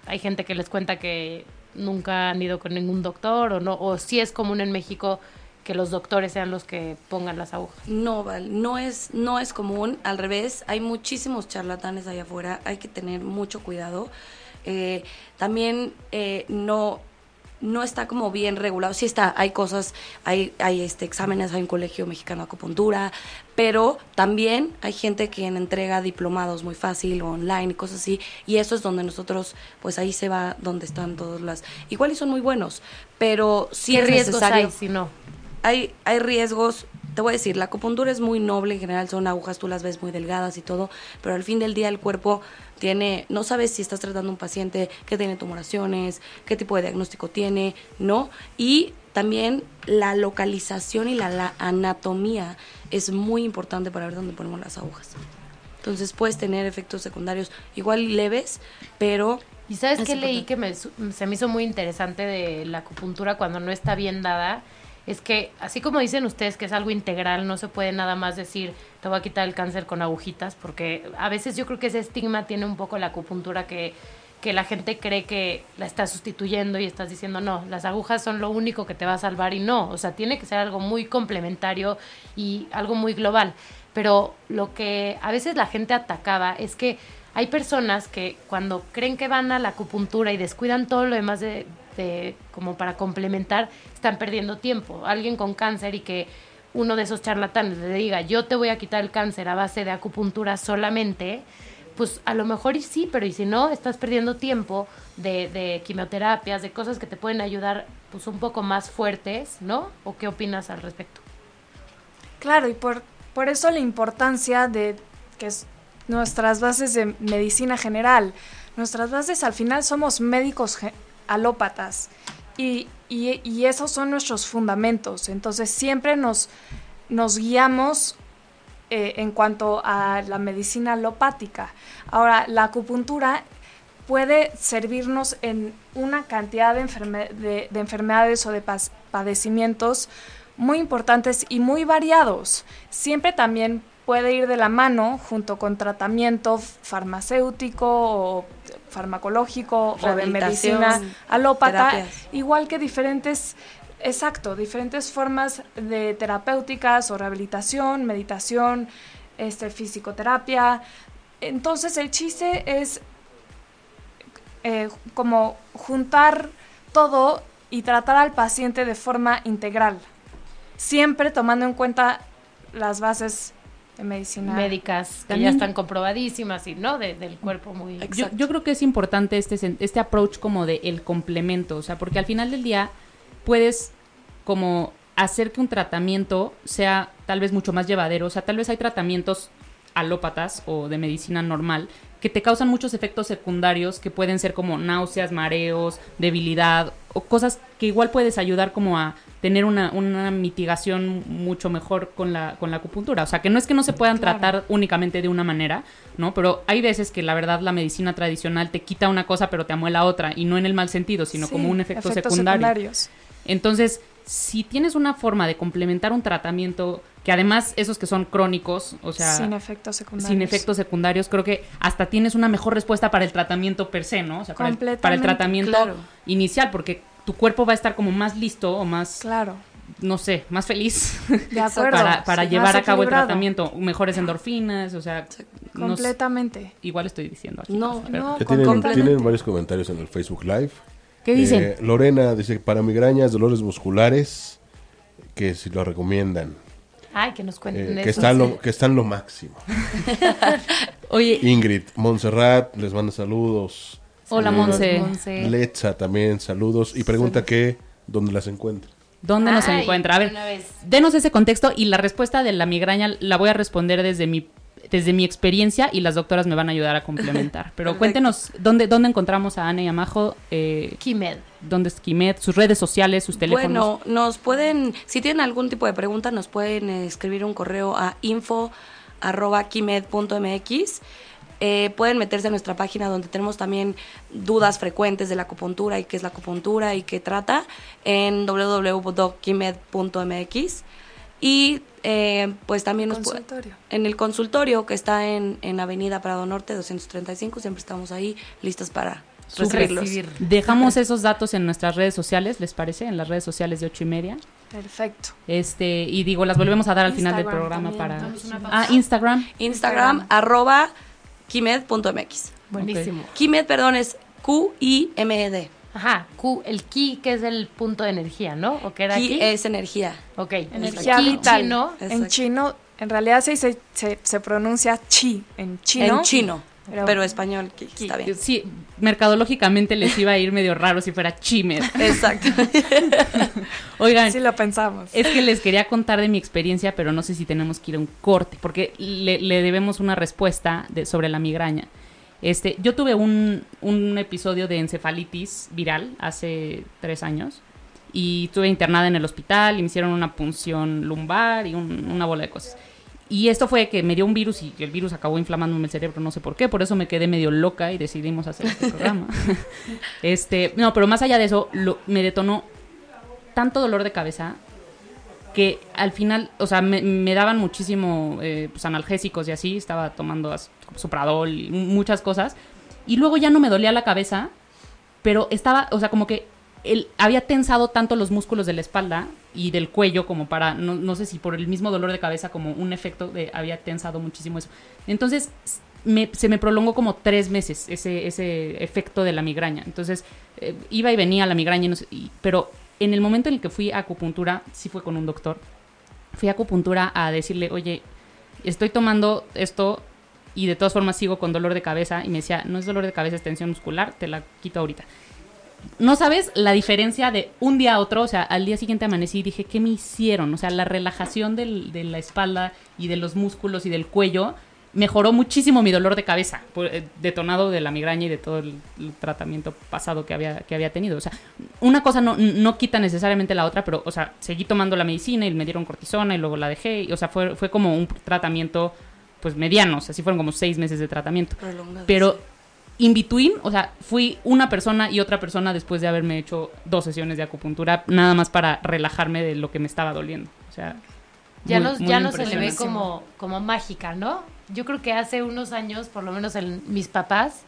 Speaker 3: hay gente que les cuenta que nunca han ido con ningún doctor o no, o si es común en México que los doctores sean los que pongan las agujas.
Speaker 4: No, Val, no es, no es común, al revés, hay muchísimos charlatanes allá afuera, hay que tener mucho cuidado. Eh, también eh, no, no está como bien regulado, sí está, hay cosas, hay, hay este, exámenes, hay un colegio mexicano de acupuntura, pero también hay gente que entrega diplomados muy fácil o online y cosas así, y eso es donde nosotros, pues ahí se va donde están todas las, igual y son muy buenos, pero sí
Speaker 3: ¿Qué
Speaker 4: es
Speaker 3: riesgos
Speaker 4: necesario
Speaker 3: hay si no?
Speaker 4: Hay, hay riesgos. Te voy a decir, la acupuntura es muy noble, en general son agujas, tú las ves muy delgadas y todo, pero al fin del día el cuerpo tiene, no sabes si estás tratando a un paciente que tiene tumoraciones, qué tipo de diagnóstico tiene, ¿no? Y también la localización y la, la anatomía es muy importante para ver dónde ponemos las agujas. Entonces puedes tener efectos secundarios igual leves, pero
Speaker 3: ¿Y sabes
Speaker 4: Es
Speaker 3: qué leí que me, se me hizo muy interesante de la acupuntura cuando no está bien dada? Es que, así como dicen ustedes que es algo integral, no se puede nada más decir, te voy a quitar el cáncer con agujitas, porque a veces yo creo que ese estigma tiene un poco la acupuntura que, que la gente cree que la está sustituyendo y estás diciendo, no, las agujas son lo único que te va a salvar y no, o sea, tiene que ser algo muy complementario y algo muy global. Pero lo que a veces la gente atacaba es que hay personas que cuando creen que van a la acupuntura y descuidan todo lo demás de, de- como para complementar, están perdiendo tiempo. Alguien con cáncer y que uno de esos charlatanes le diga, yo te voy a quitar el cáncer a base de acupuntura solamente, pues a lo mejor y sí, pero y si no, estás perdiendo tiempo de, de quimioterapias, de cosas que te pueden ayudar pues un poco más fuertes, ¿no? ¿O qué opinas al respecto?
Speaker 5: Claro, y por, por eso la importancia de que es nuestras bases de medicina general. Nuestras bases al final somos médicos alópatas y, y- y esos son nuestros fundamentos. Entonces siempre nos, nos guiamos eh, en cuanto a la medicina alopática. Ahora, la acupuntura puede servirnos en una cantidad de, enferme- de- de enfermedades o de padecimientos muy importantes y muy variados. Siempre también puede ir de la mano junto con tratamiento farmacéutico o farmacológico o de medicina alópata,
Speaker 4: terapias.
Speaker 5: igual que diferentes, exacto, diferentes formas de terapéuticas o rehabilitación, meditación, este, fisicoterapia. Entonces el chiste es eh, como juntar todo y tratar al paciente de forma integral, siempre tomando en cuenta las bases de medicina.
Speaker 3: médicas que
Speaker 2: También-
Speaker 3: ya están comprobadísimas y no de- del cuerpo muy
Speaker 2: Yo, yo creo que es importante este, este approach como de el complemento, o sea, porque al final del día puedes como hacer que un tratamiento sea tal vez mucho más llevadero, o sea, tal vez hay tratamientos alópatas o de medicina normal que te causan muchos efectos secundarios que pueden ser como náuseas, mareos, debilidad o cosas que igual puedes ayudar como a tener una, una mitigación mucho mejor con la, con la acupuntura. O sea, que no es que no se puedan
Speaker 5: Claro.
Speaker 2: tratar únicamente de una manera, ¿no? Pero hay veces que la verdad la medicina tradicional te quita una cosa pero te amuela otra y no en el mal sentido, sino
Speaker 5: Sí,
Speaker 2: como un efecto
Speaker 5: efectos
Speaker 2: secundario.
Speaker 5: secundarios.
Speaker 2: Entonces, si tienes una forma de complementar un tratamiento que además esos que son crónicos, o sea,
Speaker 5: sin efectos secundarios.
Speaker 2: sin efectos secundarios, creo que hasta tienes una mejor respuesta para el tratamiento per se, ¿no? O sea, para el, para el
Speaker 5: Completamente,
Speaker 2: tratamiento
Speaker 4: claro.
Speaker 2: inicial, porque tu cuerpo va a estar como más listo o más,
Speaker 5: Claro,
Speaker 2: no sé, más feliz
Speaker 5: de acuerdo.
Speaker 2: para, para
Speaker 5: Sí,
Speaker 2: llevar a cabo el tratamiento, mejores endorfinas, o sea, no
Speaker 5: Completamente.
Speaker 2: igual estoy diciendo aquí.
Speaker 4: No,
Speaker 2: cosas, pero-
Speaker 5: no.
Speaker 1: Tienen,
Speaker 5: completamente.
Speaker 1: tienen varios comentarios en el Facebook Live.
Speaker 2: ¿Qué dicen?
Speaker 1: Eh, Lorena dice, para migrañas, dolores musculares, que si lo recomiendan,
Speaker 3: Ay, que nos
Speaker 1: eh,
Speaker 3: cuenten
Speaker 1: que,
Speaker 3: eso.
Speaker 1: están lo, que están lo máximo.
Speaker 2: Oye,
Speaker 1: Ingrid, Montserrat, les manda saludos.
Speaker 2: hola
Speaker 1: Eh,
Speaker 2: Monse.
Speaker 1: Letza también, saludos. Y pregunta que, ¿dónde las encuentra?
Speaker 2: ¿dónde nos encuentra? A ver, denos ese contexto y la respuesta de la migraña la voy a responder desde mi desde mi experiencia y las doctoras me van a ayudar a complementar. Pero cuéntenos dónde dónde encontramos a Ana y a Majo, eh,
Speaker 3: Kimed.
Speaker 2: dónde es Kimet, sus redes sociales, sus teléfonos.
Speaker 4: Bueno, nos pueden, si tienen algún tipo de pregunta, nos pueden eh, escribir un correo a info.kimed.mx. Eh, pueden meterse a nuestra página donde tenemos también dudas frecuentes de la acupuntura y qué es la acupuntura y qué trata en www.kimed.mx. Y eh, pues también nos en el consultorio que está en, en Avenida Prado Norte 235, siempre estamos ahí listas para.
Speaker 3: Recibir.
Speaker 2: Dejamos esos datos en nuestras redes sociales, ¿les parece? En las redes sociales de ocho y media.
Speaker 5: Perfecto.
Speaker 2: Este, y digo, las volvemos a dar al final del
Speaker 5: Instagram
Speaker 2: programa
Speaker 5: también.
Speaker 2: para. Ah,
Speaker 3: pausa.
Speaker 2: Instagram.
Speaker 4: Instagram, arroba kimed.mx.
Speaker 3: Buenísimo.
Speaker 4: Kimed, perdón, es Q-I-M-E-D.
Speaker 3: Ajá, Q, el ki, que es el punto de energía, ¿no? ¿O qué era
Speaker 4: Ki
Speaker 3: aquí?
Speaker 4: es energía.
Speaker 3: Ok.
Speaker 5: Energía
Speaker 3: Ki
Speaker 5: vital.
Speaker 3: chino.
Speaker 5: En chino, en realidad se, se, se, se pronuncia chi. En chino.
Speaker 4: En chino.
Speaker 5: Pero-
Speaker 4: Pero, español, ki, está bien.
Speaker 2: Sí, mercadológicamente les iba a ir medio raro si fuera Chimer.
Speaker 4: Exacto.
Speaker 2: Oigan,
Speaker 5: Sí lo pensamos.
Speaker 2: es que les quería contar de mi experiencia, pero no sé si tenemos que ir a un corte, porque le, le debemos una respuesta de, sobre la migraña. Este, yo tuve un, un episodio de encefalitis viral hace tres años y estuve internada en el hospital y me hicieron una punción lumbar y un- una bola de cosas. Y esto fue que me dio un virus y el virus acabó inflamándome el cerebro, no sé por qué, por eso me quedé medio loca y decidimos hacer este programa. este, no, pero más allá de eso, lo- me detonó tanto dolor de cabeza que al final, o sea, me, me daban muchísimo eh, pues, analgésicos y así, estaba tomando as- supradol muchas cosas, y luego ya no me dolía la cabeza, pero estaba, o sea, como que él había tensado tanto los músculos de la espalda y del cuello como para, no, no sé si por el mismo dolor de cabeza como un efecto de, había tensado muchísimo eso. Entonces, me- se me prolongó como tres meses ese, ese efecto de la migraña. Entonces, eh, iba y venía la migraña, y- pero en el momento en el que fui a acupuntura, sí fue con un doctor, fui a acupuntura a decirle, oye, estoy tomando esto y de todas formas sigo con dolor de cabeza y me decía, no es dolor de cabeza, es tensión muscular, te la quito ahorita. No sabes la diferencia de un día a otro, o sea, al día siguiente amanecí y dije, ¿qué me hicieron? O sea, la relajación del- de la espalda y de los músculos y del cuello mejoró muchísimo mi dolor de cabeza, eh, detonado de la migraña y de todo el, tratamiento pasado que había, que había tenido. O sea, una cosa no, no quita necesariamente la otra, pero, o sea, seguí tomando la medicina y me dieron cortisona y luego la dejé. o sea, fue, fue como un tratamiento, pues, mediano. O sea, sí fueron como seis meses de tratamiento.
Speaker 4: Prolongado,
Speaker 2: Pero in between, o sea, fui una persona y otra persona después de haberme hecho dos sesiones de acupuntura, nada más para relajarme de lo que me estaba doliendo. O sea,
Speaker 3: Ya,
Speaker 2: muy-
Speaker 3: no,
Speaker 2: muy
Speaker 3: ya no se le ve como, como mágica, ¿no? Yo creo que hace unos años, por lo menos el- mis papás,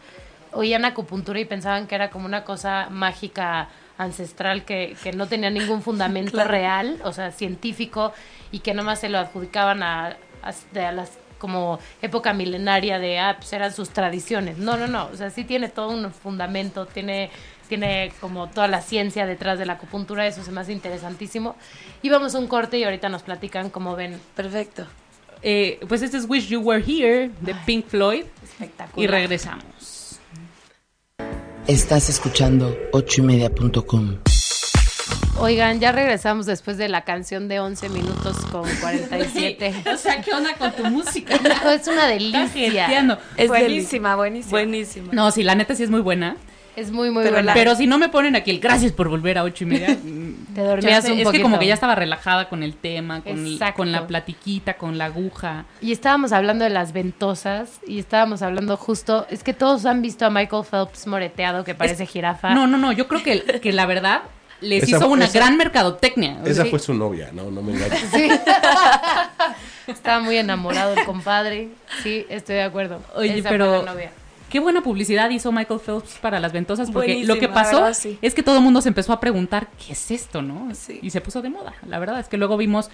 Speaker 3: oían acupuntura y pensaban que era como una cosa mágica ancestral que, que no tenía ningún fundamento
Speaker 4: Claro.
Speaker 3: real, o sea, científico, y que nomás se lo adjudicaban a, a- a las como época milenaria de, ah, pues eran sus tradiciones. No, no, no, o sea, sí tiene todo un fundamento, tiene, tiene como toda la ciencia detrás de la acupuntura, eso se me hace interesantísimo. Y vamos a un corte y ahorita nos platican cómo ven
Speaker 4: Perfecto.
Speaker 2: Eh, pues este es Wish You Were Here de Pink Floyd.
Speaker 3: Espectacular.
Speaker 2: Y regresamos.
Speaker 6: Estás escuchando ochoymedia.com.
Speaker 3: Oigan, ya regresamos después de la canción de 11 minutos con 47.
Speaker 2: o sea, ¿qué onda con tu música?
Speaker 3: es una delicia.
Speaker 4: Es
Speaker 5: buenísima, buenísima.
Speaker 4: Buenísima.
Speaker 2: No, sí, la neta sí es muy buena.
Speaker 3: Es muy, muy
Speaker 4: Pero
Speaker 3: buena.
Speaker 4: la-
Speaker 2: Pero si no me ponen aquí el gracias por volver a ocho y media. mm,
Speaker 3: Te dormías
Speaker 2: chance,
Speaker 3: un
Speaker 2: Es que
Speaker 3: poquito.
Speaker 2: como que ya estaba relajada con el tema, con, el-
Speaker 3: Exacto.
Speaker 2: con la platiquita, con la aguja.
Speaker 3: Y estábamos hablando de las ventosas y estábamos hablando justo, es que todos han visto a Michael Phelps moreteado que parece jirafa.
Speaker 2: No, no, no, yo creo que, que la verdad les
Speaker 1: Esa-
Speaker 2: hizo una
Speaker 1: esa-
Speaker 2: gran mercadotecnia.
Speaker 1: Esa
Speaker 2: Sí.
Speaker 1: fue su novia, no, no me engañes.
Speaker 3: Sí. Estaba muy enamorado el compadre. Sí, estoy de acuerdo.
Speaker 2: Oye,
Speaker 3: Esa
Speaker 2: pero-
Speaker 3: fue la novia.
Speaker 2: Qué buena publicidad hizo Michael Phelps para las ventosas, porque lo que pasó
Speaker 5: ¿verdad? Sí.
Speaker 2: es que todo el mundo se empezó a preguntar, ¿qué es esto, no?
Speaker 4: Sí.
Speaker 2: Y se puso de moda. La verdad es que luego vimos,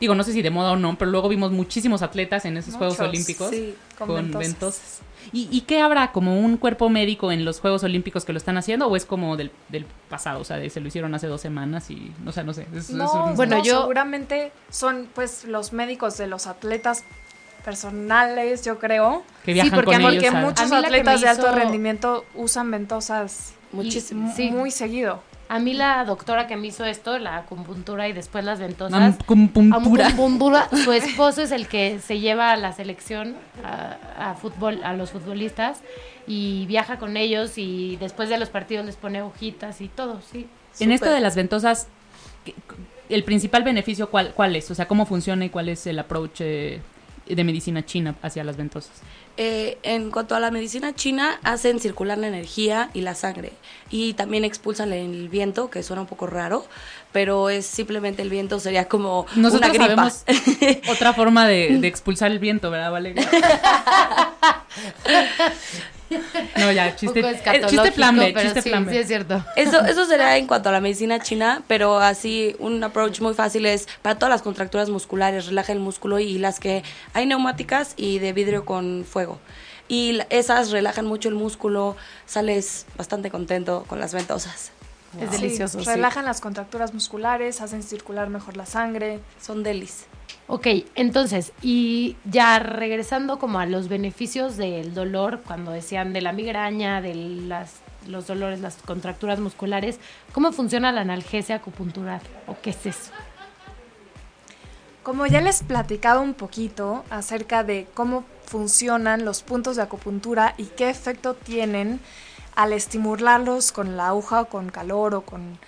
Speaker 2: digo, no sé si de moda o no, pero luego vimos muchísimos atletas en esos Juegos Olímpicos
Speaker 4: sí,
Speaker 2: con,
Speaker 5: con
Speaker 2: ventosas.
Speaker 5: ventosas.
Speaker 2: ¿Y, ¿Y qué habrá? ¿Como un cuerpo médico en los Juegos Olímpicos que lo están haciendo o es como del, del pasado? O sea, de- se lo hicieron hace dos semanas y, o sea, no sé. es- es
Speaker 5: No,
Speaker 2: un-
Speaker 3: Bueno,
Speaker 5: no,
Speaker 3: yo-
Speaker 5: seguramente son pues los médicos de los atletas personales, yo creo.
Speaker 2: que viajan
Speaker 3: porque
Speaker 2: con ellos.
Speaker 5: Porque muchos atletas de alto rendimiento usan ventosas
Speaker 4: Muchísimo.
Speaker 3: Sí.
Speaker 5: muy seguido.
Speaker 3: A mí la doctora que me hizo esto, la acupuntura y después las ventosas.
Speaker 2: Acupuntura.
Speaker 3: Acupuntura, su esposo es el que se lleva a la selección, a, a fútbol, a los futbolistas, y viaja con ellos y después de los partidos les pone hojitas y todo, sí.
Speaker 2: En esto de las ventosas, ¿qué- el principal beneficio, ¿cuál, ¿cuál es? O sea, ¿cómo funciona y cuál es el approach eh, de medicina china hacia las ventosas?
Speaker 4: Eh, en cuanto a la medicina china, hacen circular la energía y la sangre. Y también expulsan el viento, que suena un poco raro, pero es simplemente el viento, sería como
Speaker 2: Nosotros
Speaker 4: una gripa.
Speaker 2: sabemos otra forma de, de expulsar el viento, ¿verdad, Valeria? No, ya, chiste,
Speaker 3: poco
Speaker 2: eh, chiste chiste
Speaker 3: sí,
Speaker 2: flambe.
Speaker 3: sí es cierto.
Speaker 4: Eso, eso sería en cuanto a la medicina china, pero así un approach muy fácil es para todas las contracturas musculares, relaja el músculo y las que hay neumáticas y de vidrio con fuego. Y esas relajan mucho el músculo, sales bastante contento con las ventosas.
Speaker 3: Es delicioso, sí.
Speaker 5: relajan las contracturas musculares, hacen circular mejor la sangre.
Speaker 4: Son delis.
Speaker 3: Ok, entonces, y ya regresando como a los beneficios del dolor, cuando decían de la migraña, de las, los dolores, las contracturas musculares, ¿cómo funciona la analgesia acupuntural? ¿O qué es eso?
Speaker 5: Como ya les platicaba un poquito acerca de cómo funcionan los puntos de acupuntura y qué efecto tienen al estimularlos con la aguja o con calor o con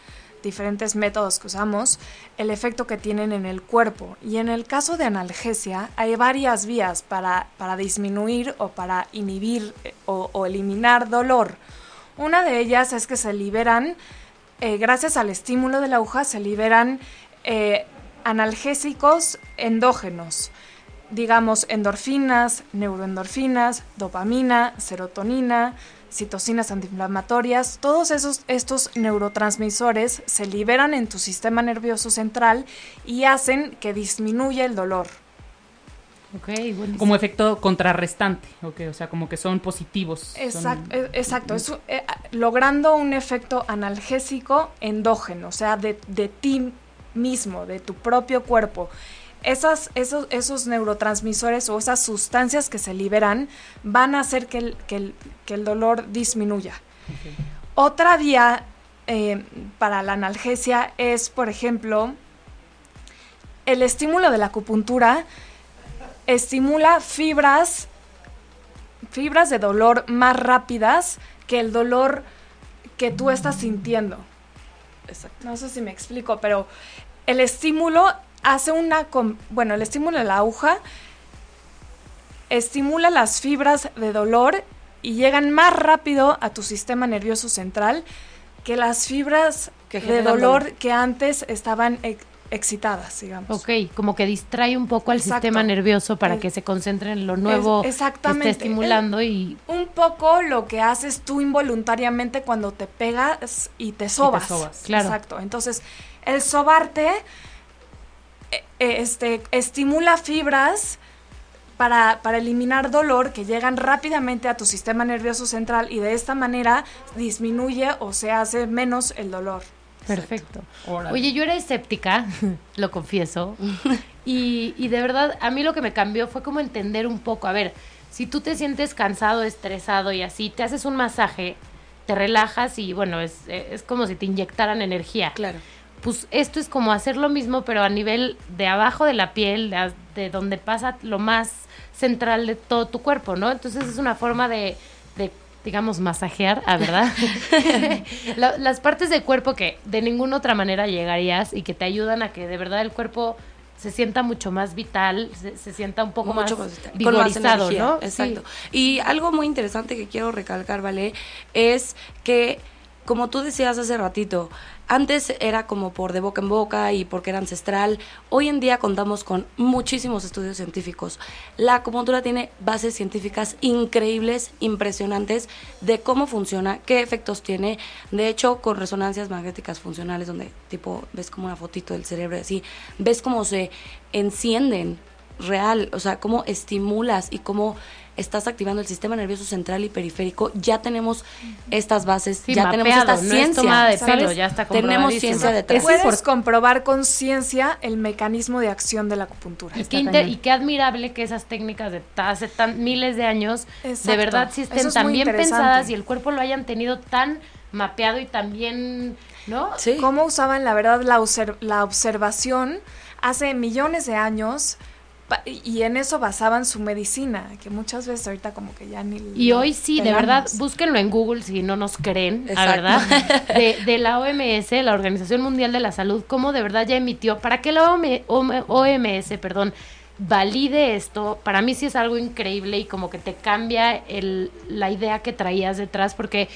Speaker 5: diferentes métodos que usamos, el efecto que tienen en el cuerpo. Y en el caso de analgesia hay varias vías para, para disminuir o para inhibir eh, o, eliminar dolor. Una de ellas es que se liberan, eh, gracias al estímulo de la aguja, se liberan eh, analgésicos endógenos, digamos endorfinas, neuroendorfinas, dopamina, serotonina, citocinas antiinflamatorias, todos esos, estos neurotransmisores se liberan en tu sistema nervioso central y hacen que disminuya el dolor.
Speaker 3: Ok, buenísimo.
Speaker 2: Como efecto contrarrestante, ok, o sea, como que son positivos.
Speaker 5: Exacto, e- exacto es, eh, logrando un efecto analgésico endógeno, o sea, de, de ti mismo, de tu propio cuerpo. Esas, esos, esos neurotransmisores o esas sustancias que se liberan van a hacer que el, que el- que el dolor disminuya. Otra vía eh, para la analgesia es, por ejemplo, el estímulo de la acupuntura estimula fibras fibras de dolor más rápidas que el dolor que tú estás sintiendo.
Speaker 4: Exacto.
Speaker 5: No sé si me explico, pero el estímulo hace una... Bueno, el estímulo de la aguja estimula las fibras de dolor y llegan más rápido a tu sistema nervioso central que las fibras
Speaker 4: Que
Speaker 5: de dolor,
Speaker 4: dolor.
Speaker 5: que antes estaban ex- excitadas, digamos.
Speaker 3: Ok, como que distrae un poco al
Speaker 5: Exacto.
Speaker 3: sistema nervioso para que se concentre en lo nuevo que
Speaker 5: exactamente.
Speaker 3: esté estimulando y
Speaker 5: un poco lo que haces tú involuntariamente cuando te pegas y te sobas.
Speaker 2: sobas.
Speaker 3: Claro.
Speaker 5: Exacto. Entonces, el sobarte este, estimula fibras para, para eliminar dolor que llegan rápidamente a tu sistema nervioso central y de esta manera disminuye o se hace menos el dolor.
Speaker 3: Perfecto.
Speaker 2: Órale.
Speaker 3: Oye, yo era escéptica, lo confieso. Y, y de verdad, a mí lo que me cambió fue como entender un poco. A ver, si tú te sientes cansado, estresado y así, te haces un masaje, te relajas y bueno, es, es como si te inyectaran energía.
Speaker 4: Claro.
Speaker 3: Pues esto es como hacer lo mismo, pero a nivel de abajo de la piel, de, donde pasa lo más central de todo tu cuerpo, ¿no? Entonces es una forma de, de digamos, masajear, ¿a verdad? La- las partes del cuerpo que de ninguna otra manera llegarías y que te ayudan a que de verdad el cuerpo se sienta mucho más vital, se, se sienta un poco
Speaker 4: Mucho
Speaker 3: más,
Speaker 4: más
Speaker 3: vigorizado,
Speaker 4: energía,
Speaker 3: ¿no?
Speaker 4: Exacto.
Speaker 3: Sí.
Speaker 4: Y algo muy interesante que quiero recalcar, ¿vale? Es que, como tú decías hace ratito, antes era como por de boca en boca y porque era ancestral. Hoy en día contamos con muchísimos estudios científicos. La acupuntura tiene bases científicas increíbles, impresionantes de cómo funciona, qué efectos tiene. De hecho, con resonancias magnéticas funcionales, donde tipo ves como una fotito del cerebro así, ves cómo se encienden real, o sea, cómo estimulas y cómo estás activando el sistema nervioso central y periférico, ya tenemos estas bases,
Speaker 3: Sí,
Speaker 4: ya tenemos
Speaker 3: mapeado,
Speaker 4: esta
Speaker 3: no es
Speaker 4: ciencia.
Speaker 3: tomada de pelo, ya está
Speaker 4: Tenemos ciencia detrás.
Speaker 5: Puedes comprobar con ciencia el mecanismo de acción de la acupuntura.
Speaker 3: Y qué, inter- y qué admirable que esas técnicas de hace tan miles de años de verdad sí estén
Speaker 5: es
Speaker 3: tan bien pensadas y el cuerpo lo hayan tenido tan mapeado y tan bien, ¿no?
Speaker 4: Sí.
Speaker 5: cómo usaban la verdad la, la observación hace millones de años y en eso basaban su medicina, que muchas veces ahorita como que ya ni...
Speaker 3: Y hoy sí, de verdad, búsquenlo en Google si no nos creen, a
Speaker 4: Exacto.
Speaker 3: verdad, de, de la OMS, la Organización Mundial de la Salud, cómo de verdad ya emitió, para que la OM- OM- OMS, perdón, valide esto, para mí sí es algo increíble y como que te cambia el, la idea que traías detrás, porque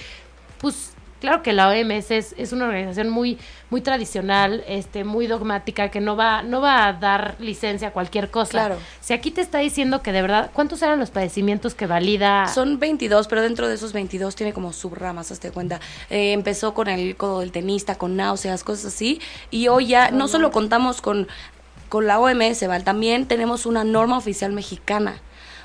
Speaker 3: pues claro que la OMS es, es una organización muy muy tradicional, este muy dogmática que no va no va a dar licencia a cualquier cosa.
Speaker 4: Claro.
Speaker 3: Si aquí te está diciendo que de verdad, ¿cuántos eran los padecimientos que valida?
Speaker 4: Son 22, pero dentro de esos 22 tiene como subramas, hazte cuenta. Eh, empezó con el codo del tenista, con náuseas, cosas así. Y hoy ya no solo contamos con, con la OMS, ¿vale? también tenemos una norma oficial mexicana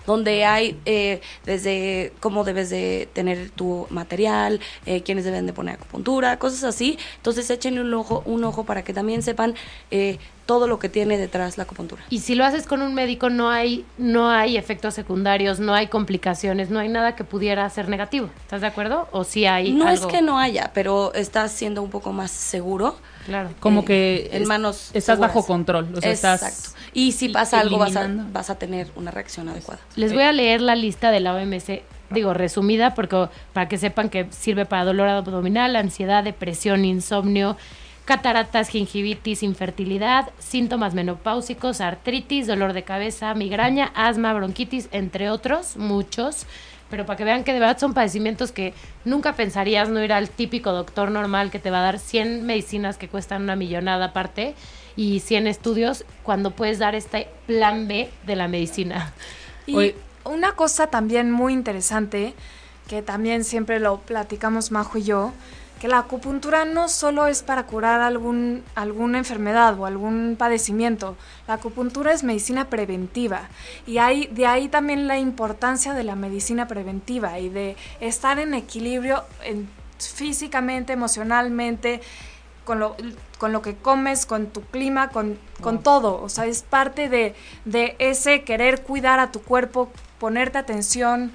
Speaker 4: donde hay eh, desde cómo debes de tener tu material, eh, quiénes deben de poner acupuntura, cosas así. Entonces échenle un ojo, un ojo para que también sepan eh, todo lo que tiene detrás la acupuntura.
Speaker 3: Y si lo haces con un médico no hay no hay efectos secundarios, no hay complicaciones, no hay nada que pudiera ser negativo. ¿Estás de acuerdo? O si hay
Speaker 4: No
Speaker 3: algo?
Speaker 4: es que no haya, pero está siendo un poco más seguro.
Speaker 3: Claro.
Speaker 2: Como
Speaker 4: eh,
Speaker 2: que
Speaker 4: en
Speaker 2: es-
Speaker 4: manos
Speaker 2: estás
Speaker 4: seguras.
Speaker 2: bajo control, o sea, estás
Speaker 4: Exacto. Y si pasa algo vas a, vas a tener una reacción adecuada.
Speaker 3: Les voy a leer la lista de la OMS, digo, resumida, porque para que sepan que sirve para dolor abdominal, ansiedad, depresión, insomnio, cataratas, gingivitis, infertilidad, síntomas menopáusicos, artritis, dolor de cabeza, migraña, asma, bronquitis, entre otros, muchos. Pero para que vean que de verdad son padecimientos que nunca pensarías no ir al típico doctor normal que te va a dar 100 medicinas que cuestan una millonada aparte y 100 estudios cuando puedes dar este plan B de la medicina.
Speaker 5: Y una cosa también muy interesante, que también siempre lo platicamos Majo y yo, que la acupuntura no solo es para curar algún, alguna enfermedad o algún padecimiento, la acupuntura es medicina preventiva y hay, de ahí también la importancia de la medicina preventiva y de estar en equilibrio en- físicamente, emocionalmente, con lo, con lo que comes, con tu clima, con, con todo. O sea, es parte de, de ese querer cuidar a tu cuerpo, ponerte atención.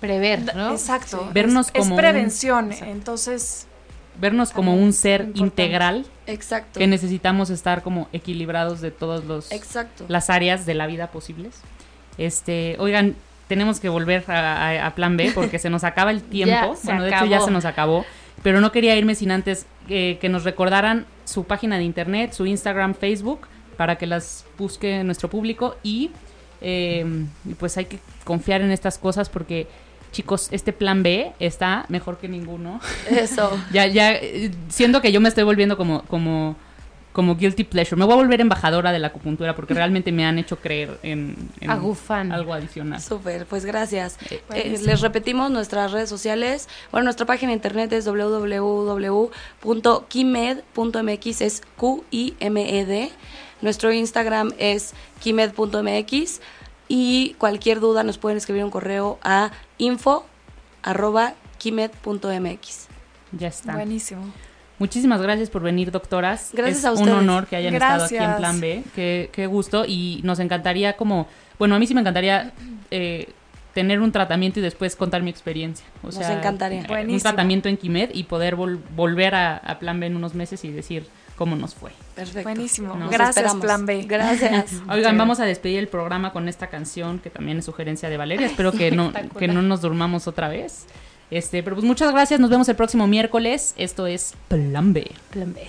Speaker 3: Prever, ¿no?
Speaker 5: Exacto.
Speaker 2: Vernos
Speaker 5: es,
Speaker 2: como
Speaker 5: es prevención. Entonces,
Speaker 2: vernos como un ser
Speaker 5: importante.
Speaker 2: integral
Speaker 4: Exacto.
Speaker 2: que necesitamos estar como equilibrados de los
Speaker 4: Exacto.
Speaker 2: las áreas de la vida posibles. Este, oigan, tenemos que volver a, a- a plan B porque se nos acaba el tiempo. Bueno, de hecho ya se nos acabó, pero no quería irme sin antes eh, que nos recordaran su página de internet, su Instagram, Facebook, para que las busque nuestro público y, eh, y pues hay que confiar en estas cosas porque chicos, este plan B está mejor que ninguno.
Speaker 4: Eso.
Speaker 2: Ya, ya, eh, siento que yo me estoy volviendo como, como, como guilty pleasure. Me voy a volver embajadora de la acupuntura porque realmente me han hecho creer en, algo adicional.
Speaker 4: Súper, pues gracias. Eh,
Speaker 5: Buenísimo.
Speaker 4: les repetimos nuestras redes sociales. Bueno, nuestra página de internet es www.kimed.mx, es Q-I-M-E-D. Nuestro Instagram es kimed.mx y cualquier duda nos pueden escribir un correo a info arroba kimed.mx.
Speaker 2: Ya está.
Speaker 5: buenísimo.
Speaker 2: Muchísimas gracias por venir, doctoras.
Speaker 4: Gracias
Speaker 2: es
Speaker 4: a
Speaker 2: un
Speaker 4: ustedes.
Speaker 2: honor que hayan estado aquí en. Plan B. Qué, qué gusto. Y nos encantaría como, bueno, a mí sí me encantaría eh, tener un tratamiento y después contar mi experiencia. O
Speaker 4: Nos
Speaker 2: sea,
Speaker 4: encantaría.
Speaker 2: eh, Un
Speaker 5: Buenísimo.
Speaker 2: tratamiento en Quimed y poder vol- volver a, a Plan B en unos meses y decir cómo nos fue.
Speaker 4: Perfecto.
Speaker 5: Buenísimo.
Speaker 2: Nos
Speaker 5: Gracias,
Speaker 4: esperamos.
Speaker 5: Plan B.
Speaker 4: Gracias.
Speaker 2: Oigan, vamos a despedir el programa con esta canción que también es sugerencia de Valeria. Espero que no, que no nos durmamos otra vez. Este, pero pues muchas gracias. Nos vemos el próximo miércoles. Esto es Plan B.
Speaker 3: Plan B.